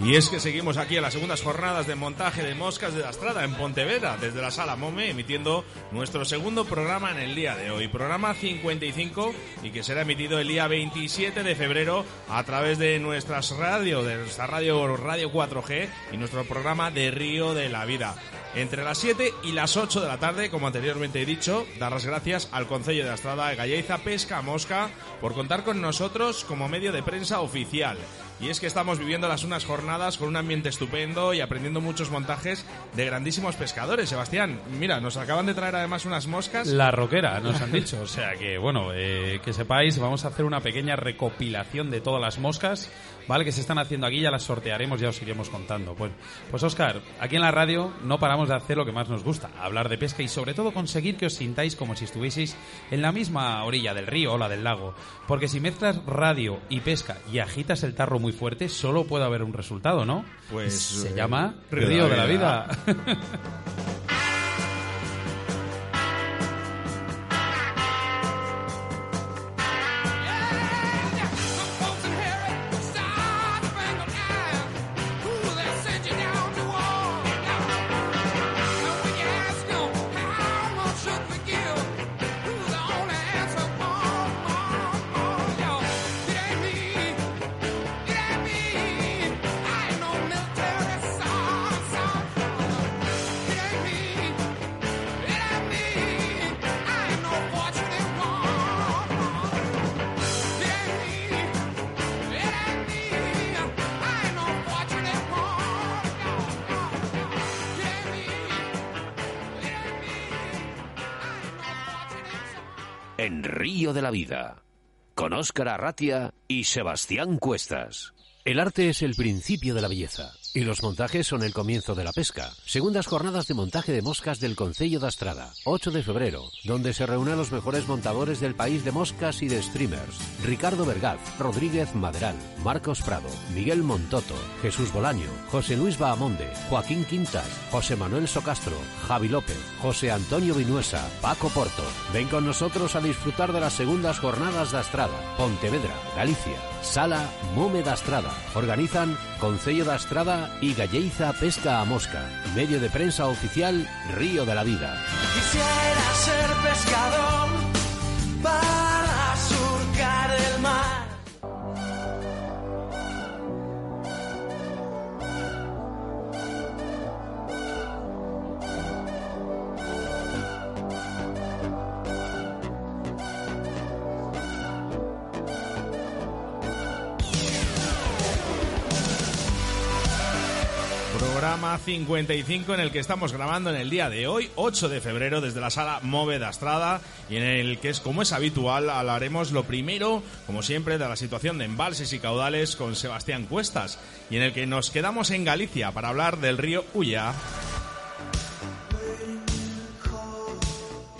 Y es que seguimos aquí en las segundas jornadas de montaje de moscas de la Estrada en Pontevedra, desde la sala Mome, emitiendo nuestro segundo programa en el día de hoy, programa 55, y que será emitido el día 27 de febrero a través de nuestras radio, de nuestra radio Radio 4G y nuestro programa de Río de la Vida. Entre las 7 y las 8 de la tarde, como anteriormente he dicho, dar las gracias al Concello de la Estrada de Galleiza Pesca Mosca por contar con nosotros como medio de prensa oficial. Y es que estamos viviendo las unas jornadas con un ambiente estupendo y aprendiendo muchos montajes de grandísimos pescadores. Sebastián, mira, nos acaban de traer además unas moscas. La roquera, nos han dicho. O sea que, bueno, eh, que sepáis, vamos a hacer una pequeña recopilación de todas las moscas, ¿vale? Que se están haciendo aquí, ya las sortearemos, ya os iremos contando. Pues, pues Oscar, aquí en la radio no paramos de hacer lo que más nos gusta, hablar de pesca y sobre todo conseguir que os sintáis como si estuvieseis en la misma orilla del río o la del lago. Porque si mezclas radio y pesca y agitas el tarro muy fuerte, solo puede haber un resultado, ¿no? Pues se eh, llama Río Río, de la Vida. Río de la Vida, con Óscar Arratia y Sebastián Cuestas. El arte es el principio de la belleza y los montajes son el comienzo de la pesca. Segundas jornadas de montaje de moscas del Concello de Astrada, 8 de febrero, donde se reúnen los mejores montadores del país de moscas y de streamers. Ricardo Vergaz, Rodríguez Maderal, Marcos Prado, Miguel Montoto, Jesús Bolaño, José Luis Bahamonde, Joaquín Quintas, José Manuel Socastro, Javi López, José Antonio Vinuesa, Paco Porto. Ven con nosotros a disfrutar de las segundas jornadas de Astrada, Pontevedra, Galicia. Sala Mome da Estrada. Organizan Concello da Estrada y Galleiza Pesca a Mosca. Medio de prensa oficial Río de la Vida. Quisiera ser pescador para surcar el Programa 55 en el que estamos grabando en el día de hoy, 8 de febrero, desde la sala Move da Estrada y en el que es como es habitual, hablaremos lo primero, como siempre, de la situación de embalses y caudales con Sebastián Cuestas y en el que nos quedamos en Galicia para hablar del río Ulla.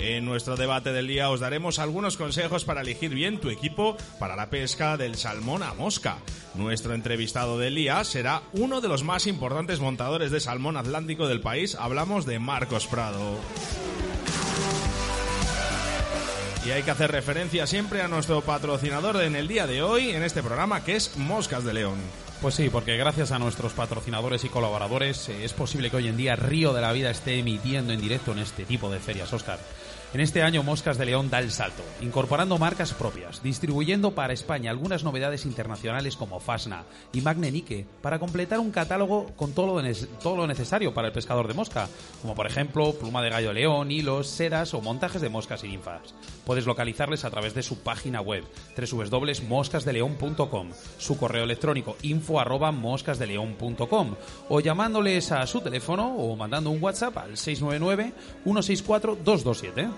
En nuestro debate del día os daremos algunos consejos para elegir bien tu equipo para la pesca del salmón a mosca. Nuestro entrevistado del día será uno de los más importantes montadores de salmón atlántico del país. Hablamos de Marcos Prado. Y hay que hacer referencia siempre a nuestro patrocinador en el día de hoy en este programa que es Moscas de León. Pues sí, porque gracias a nuestros patrocinadores y colaboradores eh, es posible que hoy en día Río de la Vida esté emitiendo en directo en este tipo de ferias, Oscar. En este año Moscas de León da el salto, incorporando marcas propias, distribuyendo para España algunas novedades internacionales como Fasna y Magnenique para completar un catálogo con todo lo, necesario para el pescador de mosca, como por ejemplo pluma de gallo león, hilos, sedas o montajes de moscas y ninfas. Puedes localizarles a través de su página web www.moscasdeleon.com, su correo electrónico info arroba o llamándoles a su teléfono o mandando un WhatsApp al 699 164 227.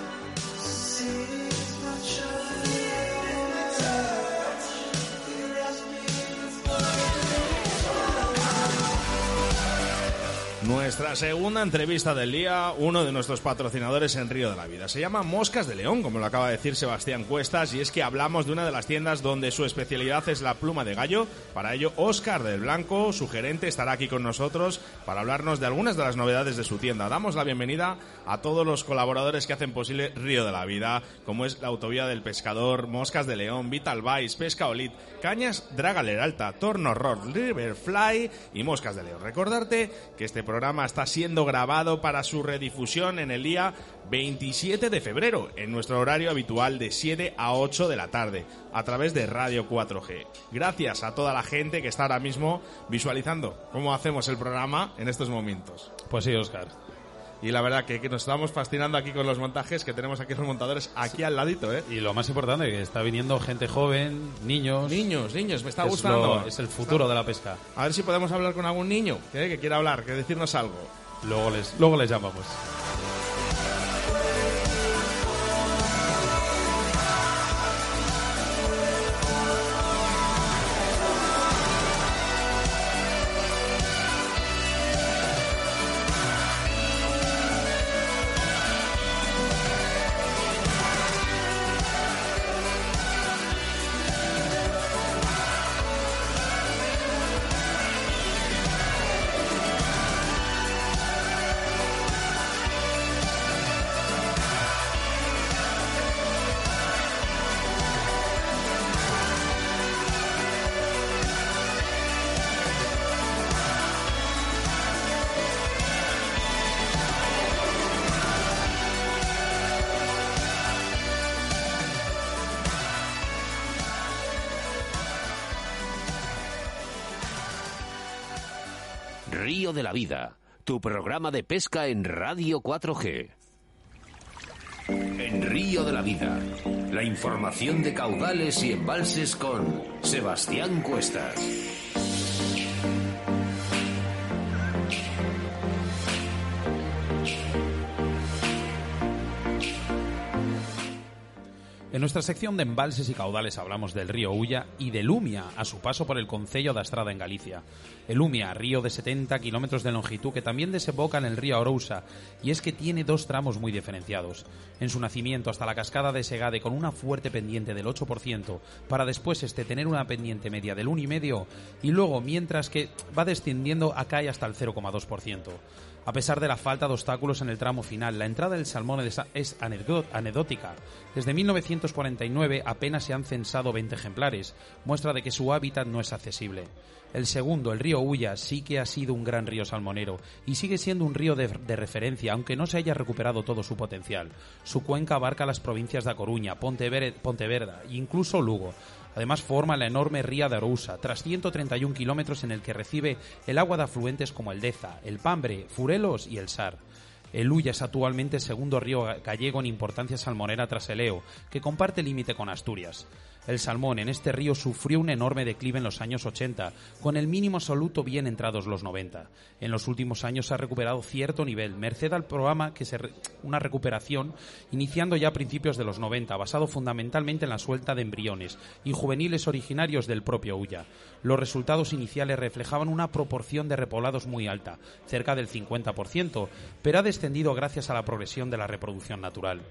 Nuestra segunda entrevista del día, uno de nuestros patrocinadores en Río de la Vida. Se llama Moscas de León, como lo acaba de decir Sebastián Cuestas, y es que hablamos de una de las tiendas donde su especialidad es la pluma de gallo. Para ello, Óscar del Blanco, su gerente, estará aquí con nosotros para hablarnos de algunas de las novedades de su tienda. Damos la bienvenida a todos los colaboradores que hacen posible Río de la Vida, como es la Autovía del Pescador, Moscas de León, Vital Vice, Pesca Olit, Cañas, Dragaler Alta, Torno Rock, Riverfly y Moscas de León. Recordarte que este programa está siendo grabado para su redifusión en el día 27 de febrero, en nuestro horario habitual de 7 a 8 de la tarde, a través de Radio 4G. Gracias a toda la gente que está ahora mismo visualizando cómo hacemos el programa en estos momentos. Pues sí, Oscar. Y la verdad que, que nos estamos fascinando aquí con los montajes que tenemos aquí los montadores aquí al ladito, ¿eh? Y lo más importante, que está viniendo gente joven, niños. Niños, niños, me está Es gustando. lo- es el futuro de la pesca. A ver si podemos hablar con algún niño ¿eh? que quiera hablar, que decirnos algo. Luego les, luego les llamamos. Tu programa de pesca en Radio 4G. En Río de la Vida, la información de caudales y embalses con Sebastián Cuestas. En nuestra sección de embalses y caudales hablamos del río Ulla y del Umia a su paso por el concello de Estrada en Galicia. El Umia, río de 70 kilómetros de longitud que también desemboca en el río Arousa y es que tiene dos tramos muy diferenciados. En su nacimiento hasta la cascada de Segade con una fuerte pendiente del 8% para después este tener una pendiente media del 1,5% y luego mientras que va descendiendo acá y hasta el 0,2%. A pesar de la falta de obstáculos en el tramo final, la entrada del salmón es- es anecdó- anecdótica. Desde 1949 apenas se han censado 20 ejemplares, muestra de que su hábitat no es accesible. El segundo, el río Ulla, sí que ha sido un gran río salmonero y sigue siendo un río de, referencia, aunque no se haya recuperado todo su potencial. Su cuenca abarca las provincias de A Coruña, Pontevedra, Pontevedra e incluso Lugo. Además forma la enorme ría de Arousa, tras 131 kilómetros en el que recibe el agua de afluentes como el Deza, el Pambre, Furelos y el Sar. El Ulla es actualmente el segundo río gallego en importancia salmonera tras el Eo, que comparte límite con Asturias. El salmón en este río sufrió un enorme declive en los años 80, con el mínimo absoluto bien entrados los 90. En los últimos años ha recuperado cierto nivel, merced al programa que se una recuperación iniciando ya a principios de los 90, basado fundamentalmente en la suelta de embriones y juveniles originarios del propio Ulla. Los resultados iniciales reflejaban una proporción de repoblados muy alta, cerca del 50%, pero ha descendido gracias a la progresión de la reproducción natural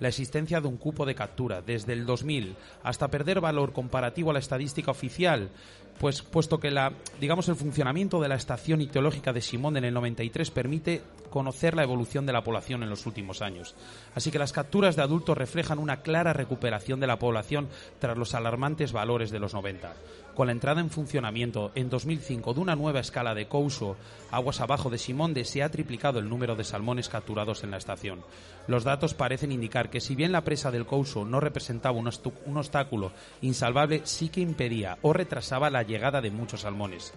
la existencia de un cupo de captura desde el 2000 hasta perder valor comparativo a la estadística oficial, pues puesto que la digamos el funcionamiento de la estación ictiológica de Simón en el 93 permite conocer la evolución de la población en los últimos años. Así que las capturas de adultos reflejan una clara recuperación de la población tras los alarmantes valores de los 90. Con la entrada en funcionamiento en 2005 de una nueva escala de Couso, aguas abajo de Simonde, se ha triplicado el número de salmones capturados en la estación. Los datos parecen indicar que si bien la presa del Couso no representaba un, obstáculo insalvable, sí que impedía o retrasaba la llegada de muchos salmones.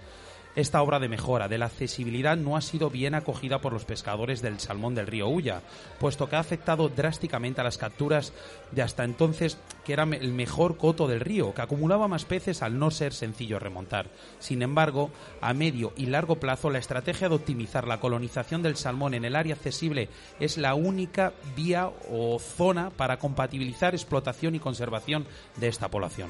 Esta obra de mejora de la accesibilidad no ha sido bien acogida por los pescadores del salmón del río Ulla, puesto que ha afectado drásticamente a las capturas de hasta entonces que era el mejor coto del río, que acumulaba más peces al no ser sencillo remontar. Sin embargo, a medio y largo plazo la estrategia de optimizar la colonización del salmón en el área accesible es la única vía o zona para compatibilizar explotación y conservación de esta población.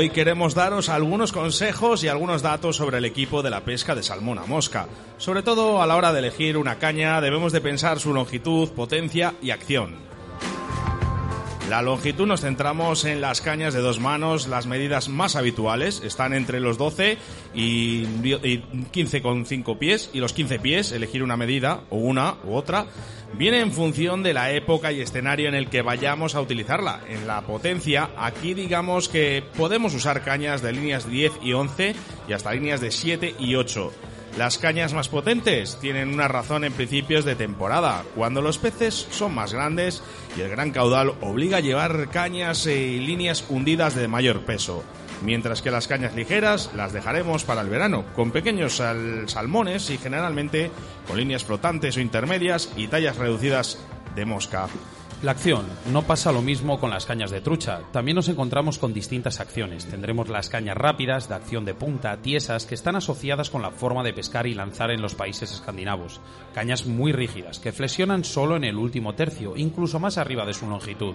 Hoy queremos daros algunos consejos y algunos datos sobre el equipo de la pesca de salmón a mosca. Sobre todo a la hora de elegir una caña debemos de pensar su longitud, potencia y acción. La longitud nos centramos en las cañas de dos manos, las medidas más habituales están entre los 12 y 15,5 pies y los 15 pies, elegir una medida o una u otra viene en función de la época y escenario en el que vayamos a utilizarla. En la potencia, aquí digamos que podemos usar cañas de líneas 10 y 11 y hasta líneas de 7 y 8. Las cañas más potentes tienen una razón en principios de temporada, cuando los peces son más grandes y el gran caudal obliga a llevar cañas y líneas hundidas de mayor peso mientras que las cañas ligeras las dejaremos para el verano, con pequeños salmones y generalmente con líneas flotantes o intermedias y tallas reducidas de mosca. La acción. No pasa lo mismo con las cañas de trucha. También nos encontramos con distintas acciones. Tendremos las cañas rápidas, de acción de punta, tiesas, que están asociadas con la forma de pescar y lanzar en los países escandinavos. Cañas muy rígidas, que flexionan solo en el último tercio, incluso más arriba de su longitud.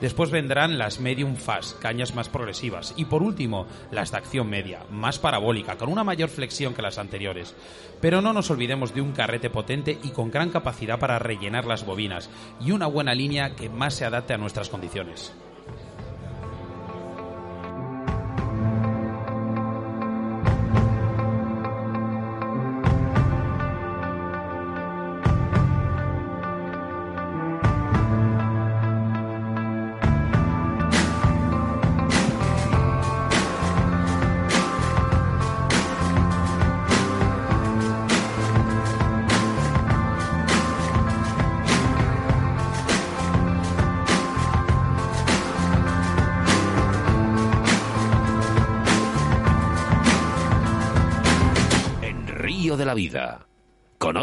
Después vendrán las medium fast, cañas más progresivas. Y por último, las de acción media, más parabólica, con una mayor flexión que las anteriores. Pero no nos olvidemos de un carrete potente y con gran capacidad para rellenar las bobinas, y una buena línea que más se adapte a nuestras condiciones.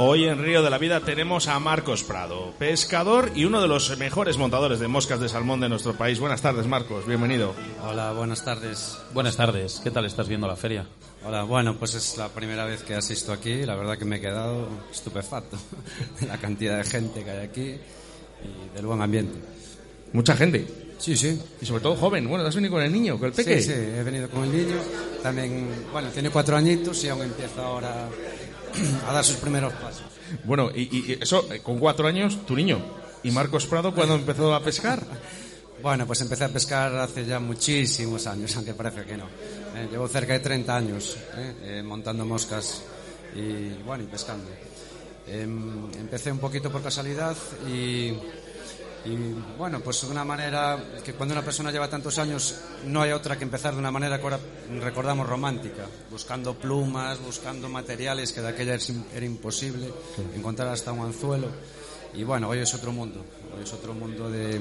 Hoy en Río de la Vida tenemos a Marcos Prado, pescador y uno de los mejores montadores de moscas de salmón de nuestro país. Buenas tardes, Marcos, bienvenido. Hola, buenas tardes. Buenas tardes, ¿qué tal estás viendo la feria? Hola, bueno, pues es la primera vez que asisto aquí. La verdad que me he quedado estupefacto de la cantidad de gente que hay aquí y del buen ambiente. Mucha gente. Sí, sí. Y sobre todo joven. Bueno, ¿has venido con el niño, con el peque? Sí, sí, he venido con el niño. También, bueno, tiene cuatro añitos y aún empieza ahora a dar sus primeros pasos. Bueno, y, eso, eh, con cuatro años, tu niño. ¿Y Marcos Prado cuándo empezó a pescar? Bueno, pues empecé a pescar hace ya muchísimos años, aunque parece que no. Eh, llevo cerca de 30 años eh, eh, montando moscas y, bueno, y pescando. Em, empecé un poquito por casualidad y, bueno, pues de una manera que cuando una persona lleva tantos años no hay otra que empezar de una manera que ahora recordamos romántica, buscando plumas, buscando materiales que de aquella era imposible, encontrar hasta un anzuelo. Y bueno, hoy es otro mundo, hoy es otro mundo de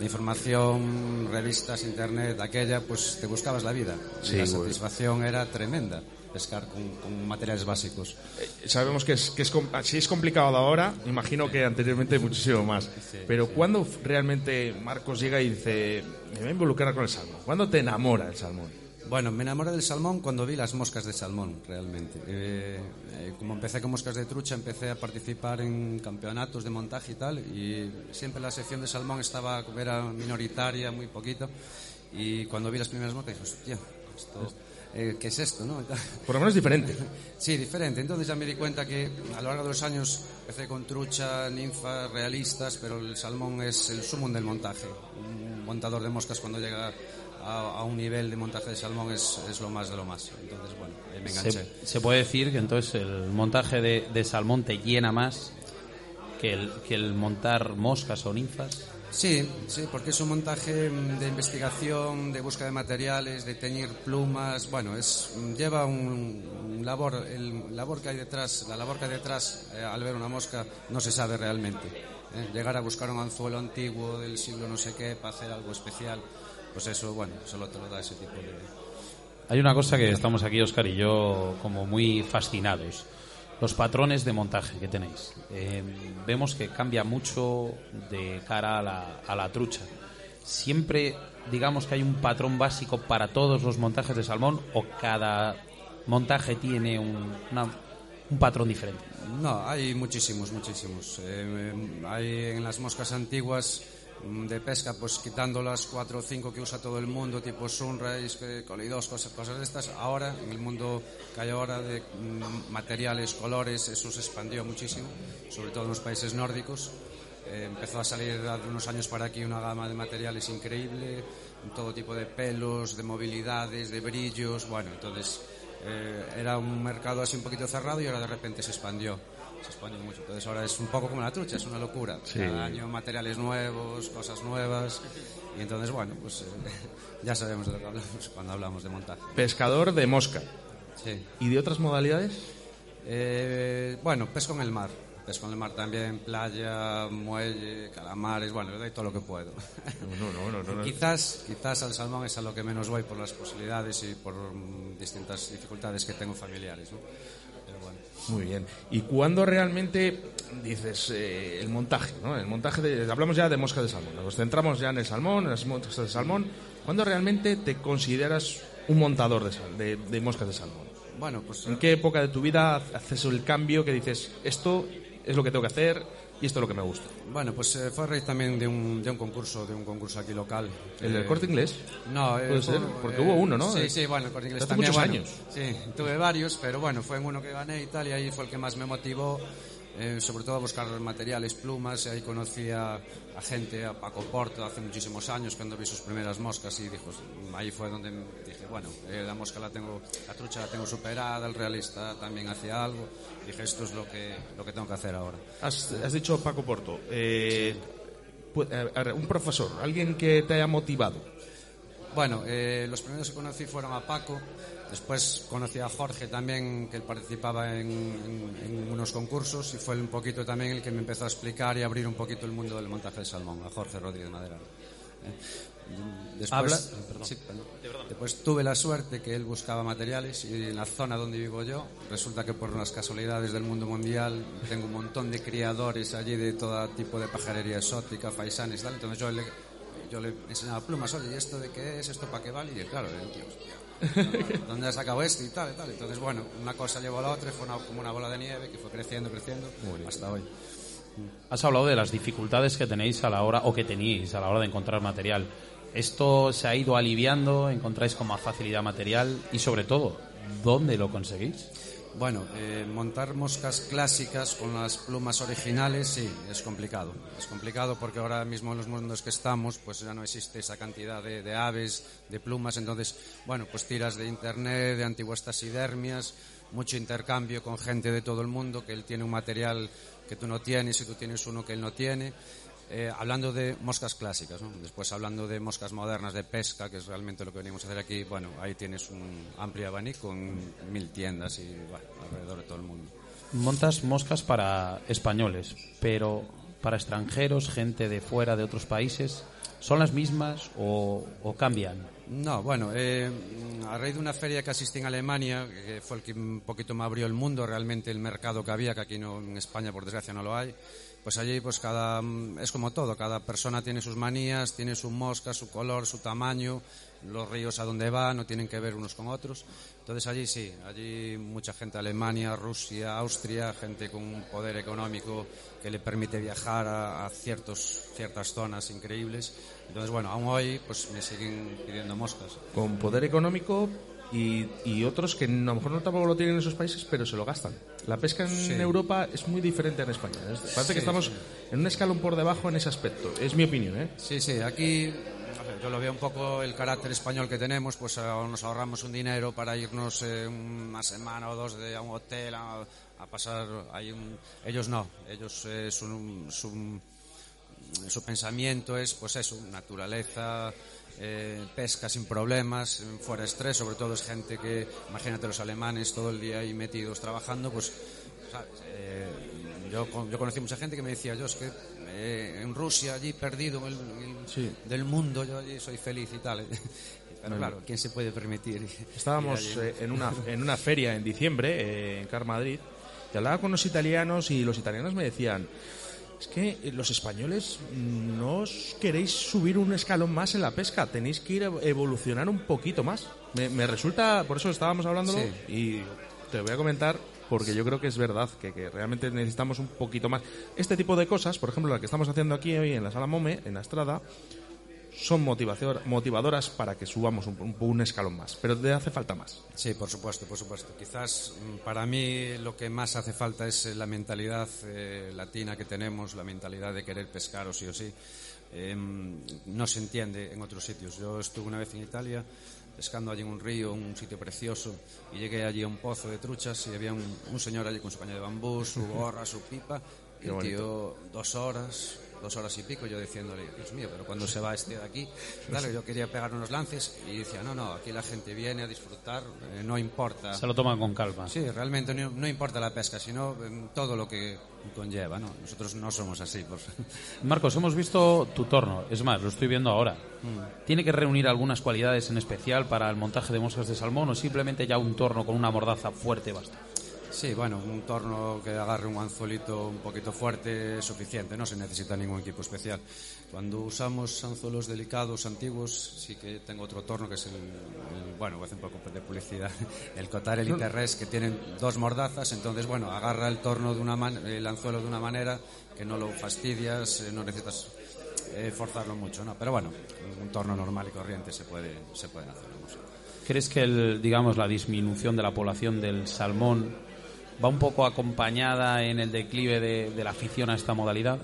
información, revistas, internet, aquella, pues te buscabas la vida. la satisfacción era tremenda pescar con, materiales básicos. Eh, sabemos que, es, que es, si es complicado ahora, imagino que anteriormente muchísimo más. Pero ¿cuándo realmente Marcos llega y dice, me voy a involucrar con el salmón? ¿Cuándo te enamora el salmón? Bueno, me enamoré del salmón cuando vi las moscas de salmón, realmente. Eh, eh, como empecé con moscas de trucha, empecé a participar en campeonatos de montaje y tal, y siempre la sección de salmón estaba, era minoritaria, muy poquito, y cuando vi las primeras moscas dije, hostia, eh, ¿qué es esto? No? Por lo menos diferente. sí, diferente. Entonces ya me di cuenta que a lo largo de los años empecé con trucha, ninfas, realistas, pero el salmón es el sumo del montaje montador de moscas cuando llega a, a un nivel de montaje de salmón es, es lo más de lo más. Entonces, bueno, ahí me enganché. Se, se puede decir que entonces el montaje de, de salmón te llena más que el, que el montar moscas o ninfas. Sí, sí, porque es un montaje mm, de investigación, de búsqueda de materiales, de teñir plumas. Bueno, es mm, lleva un, labor, el labor que hay detrás, la labor que hay detrás eh, al ver una mosca no se sabe realmente. ¿eh? Llegar a buscar un anzuelo antiguo del siglo no sé qué para hacer algo especial, pues eso, bueno, solo te lo da ese tipo de. Hay una cosa que estamos aquí, Oscar y yo, como muy fascinados. Los patrones de montaje que tenéis. Eh, vemos que cambia mucho de cara a la, a la trucha. Siempre, digamos que hay un patrón básico para todos los montajes de salmón o cada montaje tiene un, un patrón diferente. No, hay muchísimos, muchísimos. Eh, hay en las moscas antiguas de pesca, pues quitando las cuatro o cinco que usa todo el mundo, tipo Sunrise, Colidos, cosas, cosas de estas. Ahora, en el mundo que hay ahora de mm, materiales, colores, eso se expandió muchísimo, sobre todo en los países nórdicos. Eh, empezó a salir hace unos años para aquí una gama de materiales increíble, todo tipo de pelos, de movilidades, de brillos. Bueno, entonces eh, era un mercado así un poquito cerrado y ahora de repente se expandió. Se expandió mucho. Entonces ahora es un poco como la trucha, es una locura. Cada año materiales nuevos, cosas nuevas. Y entonces, bueno, pues eh, ya sabemos de lo que hablamos cuando hablamos de montaje. Pescador de mosca. Sí. ¿Y de otras modalidades? Eh, bueno, pesco en el mar. Pesco en el mar también, playa, muelle, calamares, bueno, le doy todo lo que puedo. No, no, no, no. no. Quizás, quizás al salmón es a lo que menos voy por las posibilidades y por mm, distintas dificultades que tengo familiares, ¿no? Muy bien. ¿Y cuándo realmente dices eh, el montaje? ¿no? El montaje de, hablamos ya de moscas de salmón. Nos centramos ya en el salmón, en las moscas de salmón. ¿Cuándo realmente te consideras un montador de, sal- de, de moscas de salmón? Bueno, pues ¿En qué época de tu vida haces el cambio que dices esto es lo que tengo que hacer y esto es lo que me gusta? Bueno, pues eh, fue a raíz también de un, de un concurso, de un concurso aquí local. ¿El del Eh, corte inglés? No, eh, Puede fue- ser, porque hubo uno, ¿no? Sí, sí, bueno, el corte inglés Hace también. muchos bueno, años. Sí, tuve varios, pero bueno, fue en uno que gané y tal, y ahí fue el que más me motivó, eh, sobre todo a buscar materiales, plumas, y ahí conocí a, a gente, a Paco Porto, hace muchísimos años, cuando vi sus primeras moscas, y dijo, ahí fue donde dije, bueno, eh, la mosca la tengo, la trucha la tengo superada, el realista también hacía algo, dije, esto es lo que, lo que tengo que hacer ahora. Has, has dicho Paco Porto. Eh, un profesor, alguien que te haya motivado. Bueno, los primeros que conocí fueron a Paco, después conocí a Jorge también, que él participaba en, en- en unos concursos y fue un poquito también el que me empezó a explicar y abrir un poquito el mundo del montaje de salmón, a Jorge Rodríguez Madera. Eh, Después, Habla- sí, perdón. Después tuve la suerte que él buscaba materiales y en la zona donde vivo yo, resulta que por unas casualidades del mundo mundial tengo un montón de criadores allí de todo tipo de pajarería exótica, faisanes tal, entonces yo le, yo le enseñaba plumas, oye, ¿y esto de qué es? ¿Esto para qué vale? Y él, claro, el tío, ¿dónde has sacado esto y tal y tal? Entonces, bueno, una cosa llevó a la otra y fue una- como una bola de nieve que fue creciendo, creciendo hasta hoy. Has hablado de las dificultades que tenéis a la hora, o que teníais a la hora de encontrar material. ¿Esto se ha ido aliviando? ¿Encontráis con más facilidad material? Y sobre todo, ¿dónde lo conseguís? Bueno, eh, montar moscas clásicas con las plumas originales, sí, es complicado. Es complicado porque ahora mismo en los mundos que estamos, pues ya no existe esa cantidad de, de aves, de plumas. Entonces, bueno, pues tiras de internet, de antiguas taxidermias, mucho intercambio con gente de todo el mundo, que él tiene un material que tú no tienes y tú tienes uno que él no tiene. Eh, hablando de moscas clásicas, ¿no? después hablando de moscas modernas de pesca, que es realmente lo que venimos a hacer aquí, bueno, ahí tienes un amplio abanico en mil tiendas y bueno, alrededor de todo el mundo. Montas moscas para españoles, pero para extranjeros, gente de fuera, de otros países, ¿son las mismas o, o cambian? No, bueno, eh, a raíz de una feria que asistí en Alemania, que fue el que un poquito me abrió el mundo, realmente el mercado que había, que aquí no, en España por desgracia no lo hay, pues allí pues cada, es como todo, cada persona tiene sus manías, tiene su mosca, su color, su tamaño, los ríos a donde van no tienen que ver unos con otros. Entonces allí sí, allí mucha gente, Alemania, Rusia, Austria, gente con un poder económico que le permite viajar a, ciertas zonas increíbles. Entonces bueno, aún hoy pues me siguen pidiendo moscas. Con poder económico y, y otros que a lo mejor no tampoco lo tienen en esos países, pero se lo gastan. La pesca en Sí. Europa es muy diferente en España. Es- Parece que Sí, estamos en un escalón por debajo en ese aspecto. Es mi opinión, ¿eh? Sí, sí, aquí yo lo veo un poco el carácter español que tenemos, pues eh, nos ahorramos un dinero para irnos eh, una semana o dos de, a un hotel a, a pasar ahí un... Ellos no, ellos eh, su, su pensamiento es pues eso, naturaleza, eh, pesca sin problemas, fuera estrés, sobre todo es gente que, imagínate los alemanes todo el día ahí metidos trabajando, pues ¿sabes? Eh, yo, yo conocí mucha gente que me decía, yo es que eh, en Rusia, allí perdido en el, en el- Sí. del mundo, yo allí soy feliz y tal. Pero claro, ¿quién se puede permitir? Estábamos eh, en, una, en una feria en diciembre eh, en Car Madrid y hablaba con los italianos y los italianos me decían es que eh, los españoles no os queréis subir un escalón más en la pesca, tenéis que ir a evolucionar un poquito más. Me, me resulta, por eso estábamos hablándolo Sí. y te voy a comentar porque yo creo que es verdad que, que realmente necesitamos un poquito más. Este tipo de cosas, por ejemplo, la que estamos haciendo aquí hoy en la sala Mome, en la Estrada, son motivadoras para que subamos un, un- un escalón más, pero te hace falta más. Sí, por supuesto, por supuesto. Quizás mm, para mí lo que más hace falta es eh, la mentalidad eh, latina que tenemos, la mentalidad de querer pescar o sí o sí. Eh, no se entiende en otros sitios. Yo estuve una vez en Italia pescando allí en un río, un sitio precioso, y llegué allí a un pozo de truchas y había un, un señor allí con su caña de bambú, su gorra, su pipa, y el tío dos horas, dos horas y pico, yo diciéndole, Dios mío, pero cuando se va este de aquí, dale, yo quería pegar unos lances y decía, no, no, aquí la gente viene a disfrutar, eh, no importa. Se lo toman con calma. Sí, realmente no, no importa la pesca, sino em, todo lo que conlleva, ¿no? Nosotros no somos así, pues. Marcos, hemos visto tu torno. Es más, lo estoy viendo ahora. Mm. ¿Tiene que reunir algunas cualidades en especial para el montaje de moscas de salmón o simplemente ya un torno con una mordaza fuerte basta? Sí, bueno, un torno que agarre un anzuelito un poquito fuerte es suficiente, no se necesita ningún equipo especial. Cuando usamos anzuelos delicados, antiguos, sí que tengo otro torno que es el, el- bueno, voy a hacer un poco de publicidad, el Cotar Elite Res, que tienen dos mordazas, entonces, bueno, agarra el torno de una man- el anzuelo de una manera que no lo fastidias, eh, no necesitas eh, forzarlo mucho, ¿no? Pero bueno, un torno normal y corriente se puede, se pueden hacer. ¿Crees que el, digamos, la disminución de la población del salmón va un poco acompañada en el declive de, de la afición a esta modalidad?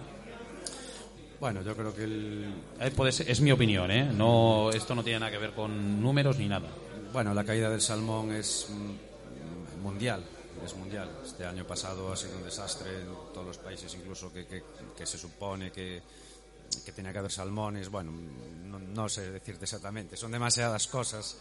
Bueno, yo creo que el, Eh, puede ser- es mi opinión, ¿eh? No, esto no tiene nada que ver con números ni nada. Bueno, la caída del salmón es mm, mundial, es mundial. Este año pasado ha sido un desastre en todos los países, incluso que, que- que se supone que, que tenía que haber salmones. Bueno, no, no sé decirte exactamente. Son demasiadas cosas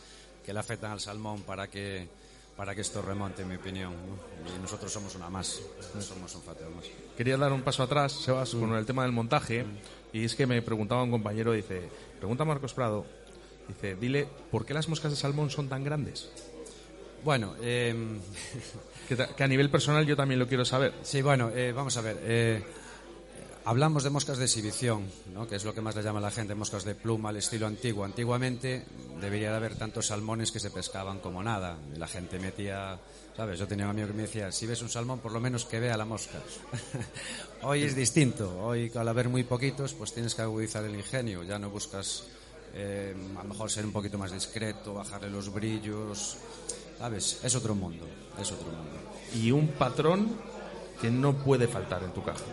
que le afectan al salmón para que para que esto remonte, en mi opinión. ¿no? Y nosotros somos una más, somos un factor más. Quería dar un paso atrás, Sebas, con el tema del montaje. Y es que me preguntaba un compañero, dice, pregunta a Marcos Prado, dice, dile, ¿por qué las moscas de salmón son tan grandes? Bueno, em, que a nivel personal yo también lo quiero saber. Sí, bueno, eh, vamos a ver. eh, hablamos de moscas de exhibición, ¿no? que es lo que más le llama a la gente, moscas de pluma al estilo antiguo. Antiguamente debería de haber tantos salmones que se pescaban como nada. La gente metía, ¿sabes? Yo tenía un amigo que me decía, si ves un salmón, por lo menos que vea la mosca. Hoy es distinto. Hoy, al haber muy poquitos, pues tienes que agudizar el ingenio. Ya no buscas, eh, a lo mejor ser un poquito más discreto, bajarle los brillos. ¿Sabes? Es otro mundo. Es otro mundo. Y un patrón que no puede faltar en tu caja.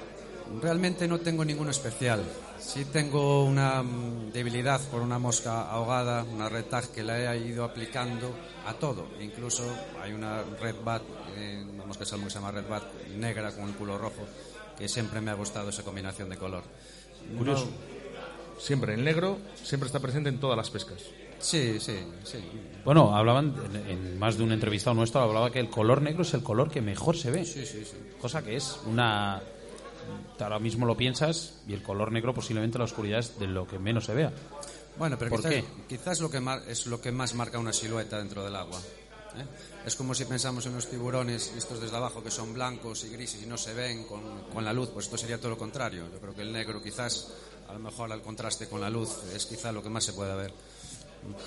Realmente no tengo ninguno especial. Sí tengo una mm, debilidad por una mosca ahogada, una red tag que la he ido aplicando a todo. Incluso hay una red bat, eh, una mosca salmón que se llama red bat, negra con el culo rojo, que siempre me ha gustado esa combinación de color. Curioso. No- Siempre el negro, siempre está presente en todas las pescas. sí, sí, sí. Bueno, hablaban, en, en más de un entrevistado nuestro, hablaba que el color negro es el color que mejor se ve. Sí, sí, sí. Cosa que es una... Ahora mismo lo piensas y el color negro posiblemente la oscuridad es de lo que menos se vea. Bueno, pero ¿Por quizás, qué? quizás lo que mar- es lo que más marca una silueta dentro del agua. ¿eh? Es como si pensamos en los tiburones vistos desde abajo que son blancos y grises y no se ven con, con la luz, pues esto sería todo lo contrario. Yo creo que el negro quizás, a lo mejor al contraste con la luz, es quizás lo que más se puede ver.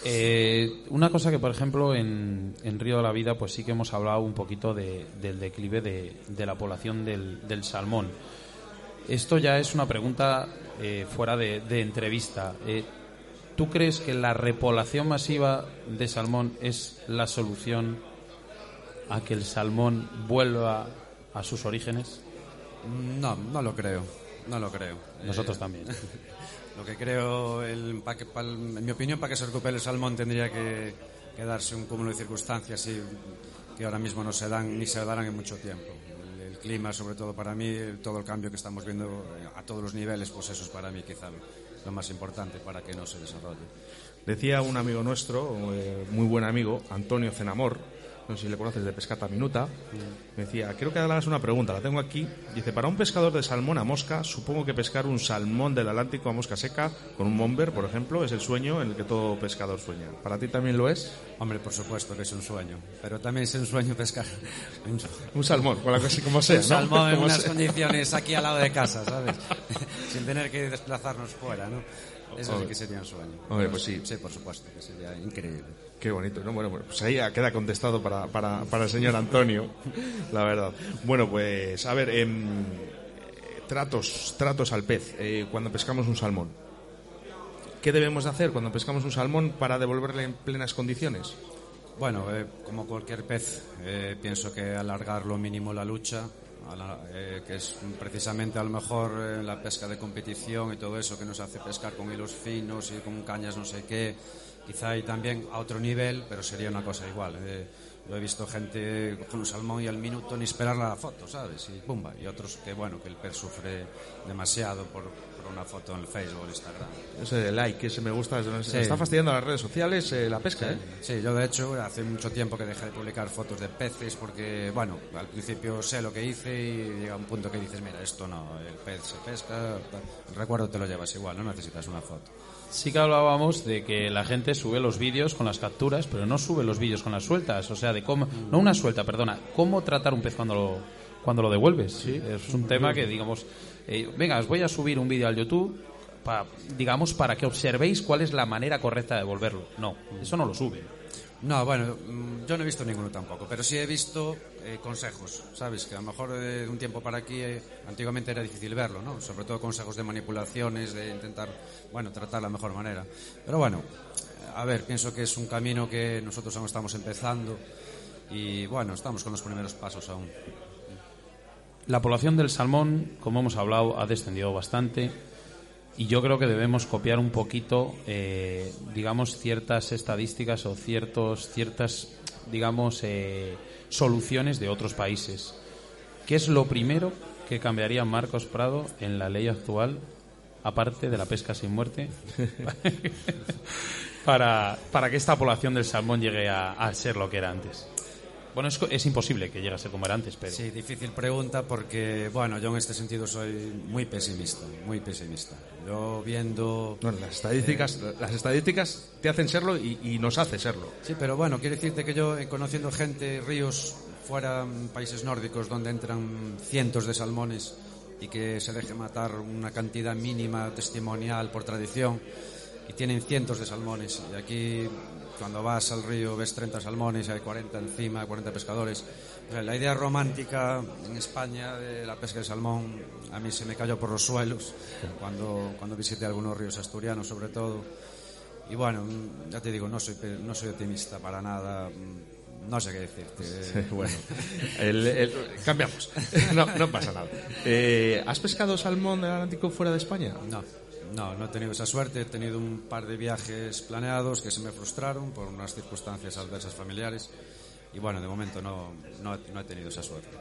Eh, una cosa que, por ejemplo, en, en Río de la Vida, pues sí que hemos hablado un poquito de- del declive de, de la población del, del salmón. Esto ya es una pregunta eh, fuera de, de entrevista. Eh, ¿Tú crees que la repoblación masiva de salmón es la solución a que el salmón vuelva a sus orígenes? No, no lo creo, no lo creo. Nosotros Eh, también. Lo que creo, el, pa que- pal- en mi opinión, para que se recupere el salmón tendría que, que darse un cúmulo de circunstancias y, que ahora mismo no se dan ni se darán en mucho tiempo. Clima, sobre todo para mí, todo el cambio que estamos viendo a todos los niveles, pues eso es para mí quizá lo, lo más importante para que no se desarrolle. Decía un amigo nuestro, eh, muy buen amigo, Antonio Cenamor, no sé si le conoces de Pescata Minuta, me decía, creo que hagas una pregunta, la tengo aquí. Dice, para un pescador de salmón a mosca, supongo que pescar un salmón del Atlántico a mosca seca con un bomber, por ejemplo, es el sueño en el que todo pescador sueña. ¿Para ti también lo es? Hombre, por supuesto que es un sueño, pero también es un sueño pescar un, Un salmón, con la cosa como sea, un ¿no? salmón en unas sea. condiciones aquí al lado de casa, ¿sabes? Sin tener que desplazarnos fuera, ¿no? Eso sí que sería un sueño. Hombre, pues sí. Sí, por supuesto, que sería increíble. Qué bonito, ¿no? Bueno, pues ahí queda contestado para, para, para el señor Antonio, la verdad. Bueno, pues a ver, eh, tratos, tratos al pez eh, cuando pescamos un salmón. ¿Qué debemos de hacer cuando pescamos un salmón para devolverle en plenas condiciones? Bueno, eh, como cualquier pez, eh, pienso que alargar lo mínimo la lucha, la- eh, que es precisamente a lo mejor eh, la pesca de competición y todo eso que nos hace pescar con hilos finos y con cañas no sé qué, quizá y también a otro nivel, pero sería una cosa igual. eh. yo he visto gente con un salmón y al minuto ni esperar la foto, ¿sabes? Y pumba. Y otros que, bueno, que el pez sufre demasiado por, por una foto en el Facebook o Instagram. Ese like, ese me gusta, se Sí. está fastidiando las redes sociales eh, la pesca, ¿eh? Sí, yo de hecho hace mucho tiempo que dejé de publicar fotos de peces porque, bueno, al principio sé lo que hice y llega un punto que dices, mira, esto no, el pez se pesca, el recuerdo te lo llevas igual, no necesitas una foto. Sí que hablábamos de que la gente sube los vídeos con las capturas, pero no sube los vídeos con las sueltas. O sea, de cómo. No una suelta, perdona. Cómo tratar un pez cuando lo, cuando lo devuelves. Es un tema que, digamos. eh, venga, os voy a subir un vídeo al YouTube. pa- digamos, para que observéis cuál es la manera correcta de devolverlo. No, eso no lo sube. No, bueno, mm, yo no he visto ninguno tampoco, pero sí he visto eh, consejos, ¿sabes? Que a lo mejor eh, de un tiempo para aquí, eh, antiguamente era difícil verlo, ¿no? Sobre todo consejos de manipulaciones, de intentar, bueno, tratar la mejor manera. Pero bueno, a ver, pienso que es un camino que nosotros aún estamos empezando y, bueno, estamos con los primeros pasos aún. La población del salmón, como hemos hablado, ha descendido bastante y yo creo que debemos copiar un poquito, eh, digamos, ciertas estadísticas o ciertos, ciertas, digamos, eh, soluciones de otros países. ¿Qué es lo primero que cambiaría Marcos Prado en la ley actual, aparte de la pesca sin muerte, para, para que esta población del salmón llegue a, a ser lo que era antes? Bueno, es, imposible que llegue a ser como era antes, pero... Sí, difícil pregunta porque, bueno, yo en este sentido soy muy pesimista, muy pesimista. Yo viendo... Bueno, las estadísticas, las estadísticas te hacen serlo y, y nos hace serlo. Sí, pero bueno, quiero decirte que yo, eh, conociendo gente, ríos fuera, mm, países nórdicos, donde entran cientos de salmones y que se deje matar una cantidad mínima testimonial por tradición, y tienen cientos de salmones. Y aquí, cuando vas al río, ves 30 salmones y hay 40 encima, 40 pescadores. O sea, la idea romántica en España de la pesca de salmón a mí se me cayó por los suelos cuando, cuando visité algunos ríos asturianos, sobre todo. Y bueno, ya te digo, no soy, no soy optimista para nada. No sé qué decirte. bueno, el- el- cambiamos. No, no pasa nada. Eh, ¿Has pescado salmón del Atlántico fuera de España? No, no, no he tenido esa suerte. He tenido un par de viajes planeados que se me frustraron por unas circunstancias adversas familiares. Y bueno, de momento no, no, no he tenido esa suerte.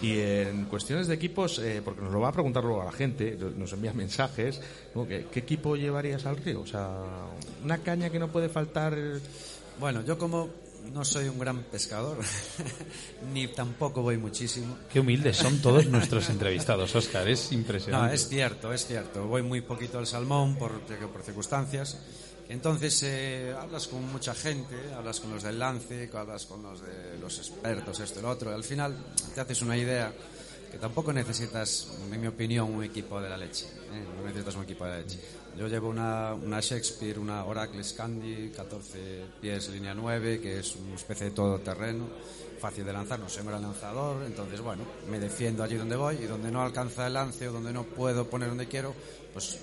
Y en cuestiones de equipos, eh, porque nos lo va a preguntar luego a la gente, nos envía mensajes, ¿no? ¿Qué, qué equipo llevarías al río? O sea, una caña que no puede faltar. Bueno, yo como no soy un gran pescador, ni tampoco voy muchísimo. Qué humildes son todos nuestros entrevistados, Oscar. Es No, impresionante. es cierto, es cierto. Voy muy poquito al salmón por, por circunstancias. Entonces eh, hablas con mucha gente, hablas con los del lance, hablas con los de los expertos, esto y lo otro. Y al final te haces una idea que tampoco necesitas, en mi opinión, un equipo de la leche. ¿eh? No necesitas un equipo de la leche. Yo llevo una, una Shakespeare, una Oracle Scandi, 14 pies, línea 9, que es una especie de todoterreno, fácil de lanzar, no un gran lanzador, entonces bueno, me defiendo allí donde voy y donde no alcanza el lance o donde no puedo poner donde quiero, pues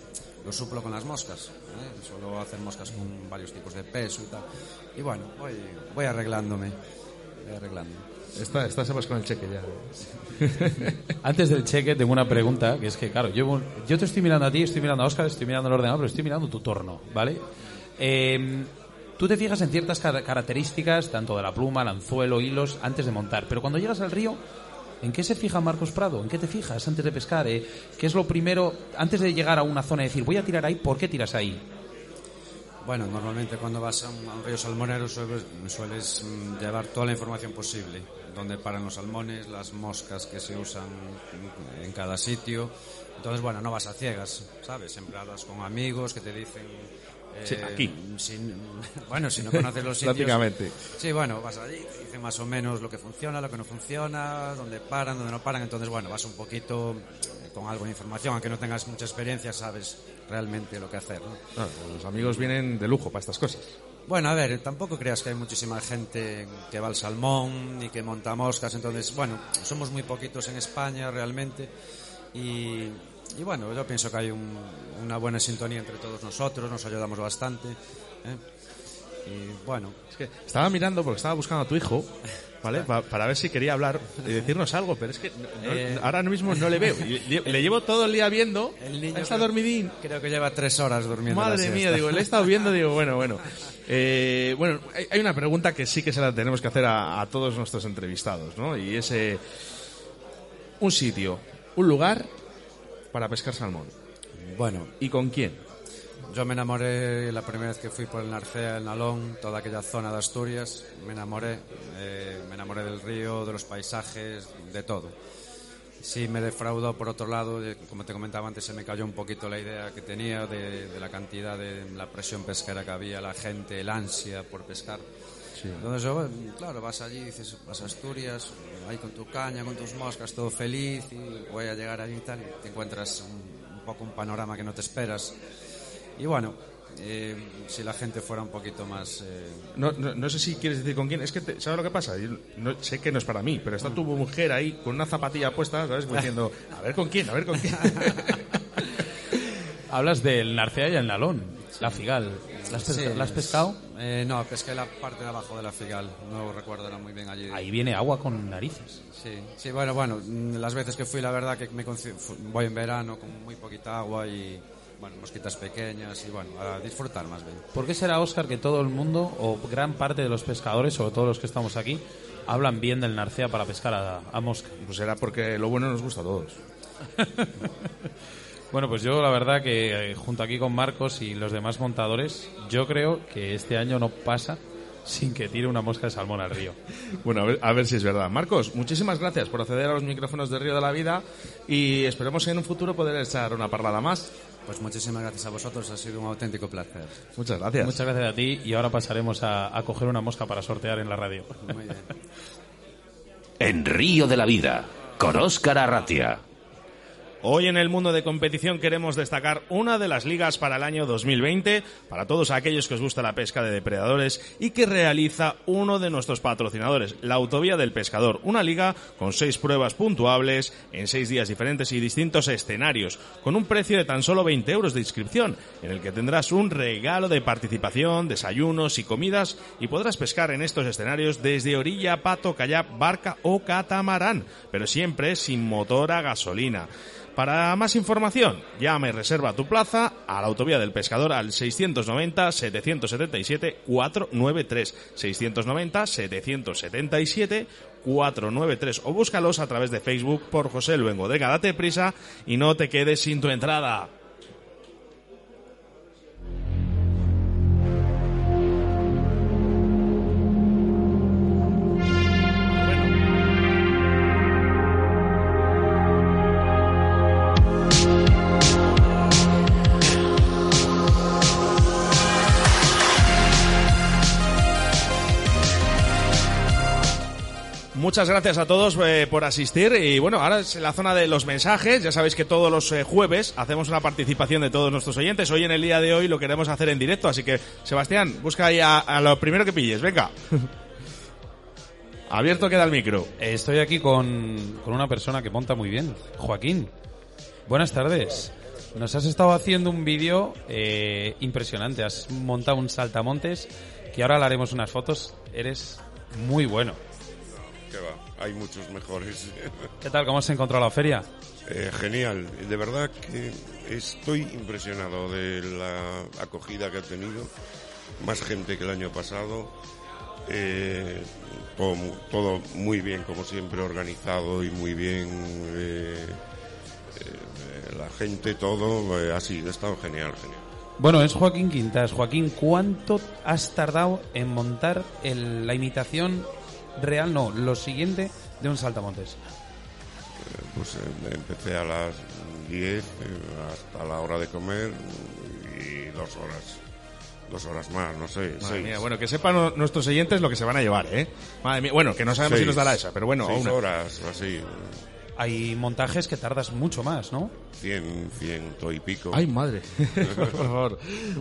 lo suplo con las moscas. ¿eh? Suelo hacer moscas con varios tipos de peso y tal. Y bueno, voy, voy arreglándome. voy arreglando. Esta, esta se vas con el cheque ya. Antes del cheque tengo una pregunta, que es que, claro, yo, yo te estoy mirando a ti, estoy mirando a Oscar, estoy mirando al ordenador, pero estoy mirando tu torno, ¿vale? Eh, tú te fijas en ciertas car- características, tanto de la pluma, el anzuelo, hilos, antes de montar, pero cuando llegas al río, ¿en qué se fija Marcos Prado? ¿En qué te fijas antes de pescar? eh? ¿Qué es lo primero, antes de llegar a una zona y decir, voy a tirar ahí, ¿por qué tiras ahí? Bueno, normalmente cuando vas a un, a un río salmonero sueles, sueles, mm, llevar toda la información posible, donde paran los salmones, las moscas que se usan en cada sitio. Entonces, bueno, no vas a ciegas, ¿sabes? Siempre hablas con amigos que te dicen... eh, Sí, aquí. si- bueno, si no conoces los sitios... Prácticamente. Sí, bueno, vas allí, dicen más o menos lo que funciona, lo que no funciona, dónde paran, dónde no paran. Entonces, bueno, vas un poquito con algo de información, aunque no tengas mucha experiencia, sabes realmente lo que hacer, ¿no? Ah, los amigos vienen de lujo para estas cosas. Bueno, a ver, tampoco creas que hay muchísima gente que va al salmón y que monta moscas, entonces, bueno, somos muy poquitos en España realmente y, y bueno, yo pienso que hay un- una buena sintonía entre todos nosotros, nos ayudamos bastante. ¿eh? Y bueno, Es que estaba mirando porque estaba buscando a tu hijo, ¿vale? Pa- para ver si quería hablar y decirnos algo, pero es que no- no- Eh. ahora mismo no le veo. Le, le llevo todo el día viendo. El niño está creo- dormidín. creo que lleva tres horas durmiendo. Madre mía, digo, le he estado viendo, digo, bueno, bueno. Eh, bueno, hay, hay una pregunta que sí que se la tenemos que hacer a, a todos nuestros entrevistados, ¿no? Y es eh, un sitio, un lugar para pescar salmón. Bueno, ¿Y con quién? Yo me enamoré la primera vez que fui por el Narcea, el Nalón, toda aquella zona de Asturias. Me enamoré, eh, me enamoré del río, de los paisajes, de todo. Sí me defraudó por otro lado, eh, como te comentaba antes, se me cayó un poquito la idea que tenía de, de la cantidad de la presión pesquera que había, la gente, el ansia por pescar. Entonces, yo, claro, vas allí, dices, vas a Asturias, ahí con tu caña, con tus moscas, todo feliz, y voy a llegar allí y tal, y te encuentras un, un poco un panorama que no te esperas. Y bueno, eh, si la gente fuera un poquito más... eh, No, no, no sé si quieres decir con quién. Es que, te- ¿sabes lo que pasa? Yo no, sé que no es para mí, pero está tu mujer ahí con una zapatilla puesta, ¿sabes? Como diciendo, a ver con quién, a ver con quién. Hablas del Narcea y el Nalón, la Figal. ¿La has, sí, la has pescado? eh, no, pesqué la parte de abajo de la Figal, no recuerdo ahora muy bien allí. Ahí viene agua con narices. Sí, sí, bueno, bueno, las veces que fui, la verdad que me voy en verano con muy poquita agua y, bueno, mosquitas pequeñas y, bueno, a disfrutar más bien. ¿Por qué será, Oscar, que todo el mundo, o gran parte de los pescadores, sobre todo los que estamos aquí, hablan bien del Narcea para pescar a, a mosca? Pues era porque lo bueno nos gusta a todos. Bueno, pues yo la verdad que eh, junto aquí con Marcos y los demás montadores, yo creo que este año no pasa sin que tire una mosca de salmón al río. Bueno, a ver, a ver si es verdad. Marcos, muchísimas gracias por acceder a los micrófonos de Río de la Vida y esperemos en un futuro poder echar una parlada más. Pues muchísimas gracias a vosotros, ha sido un auténtico placer. Muchas gracias. Muchas gracias a ti y ahora pasaremos a, a coger una mosca para sortear en la radio. Muy bien. En Río de la Vida, con Óscar Arratia. Hoy en el mundo de competición queremos destacar una de las ligas para el año 2020, para todos aquellos que os gusta la pesca de depredadores y que realiza uno de nuestros patrocinadores, la Autovía del Pescador, una liga con seis pruebas puntuables en seis días diferentes y distintos escenarios, con un precio de tan solo 20 euros de inscripción, en el que tendrás un regalo de participación, desayunos y comidas y podrás pescar en estos escenarios desde orilla, pato, kayak, barca o catamarán, pero siempre sin motor a gasolina. Para más información, llama y reserva tu plaza a la Autovía del Pescador al 690-777-493. 690-777-493 o búscalos a través de Facebook por José Luengo. Venga, date prisa y no te quedes sin tu entrada. Muchas gracias a todos eh, por asistir y bueno, ahora es la zona de los mensajes. Ya sabéis que todos los eh, jueves hacemos una participación de todos nuestros oyentes. Hoy en el día de hoy lo queremos hacer en directo, así que Sebastián, busca ahí a, a lo primero que pilles, venga. Abierto queda el micro. Estoy aquí con, con una persona que monta muy bien, Joaquín. Buenas tardes. Nos has estado haciendo un vídeo eh, impresionante. Has montado un saltamontes que ahora le haremos unas fotos. Eres muy bueno. Hay muchos mejores. ¿Qué tal? ¿Cómo se encontró la feria? Eh, genial, de verdad que estoy impresionado de la acogida que ha tenido, más gente que el año pasado, eh, todo, todo muy bien, como siempre, organizado y muy bien, eh, eh, la gente, todo, eh, así, ha estado genial, genial. Bueno, es Joaquín Quintas. Joaquín, ¿cuánto has tardado en montar el- la imitación real, no, lo siguiente de un saltamontes? Pues eh, empecé a las 10 eh, hasta la hora de comer y dos horas, dos horas más, no sé, Madre seis. mía, bueno, que sepan nuestros oyentes lo que se van a llevar, ¿eh? Madre mía, bueno, que no sabemos si nos dará esa, pero bueno, seis una. horas, así, Hay montajes que tardas mucho más, ¿no? cien, ciento y pico. Ay, madre. Por favor.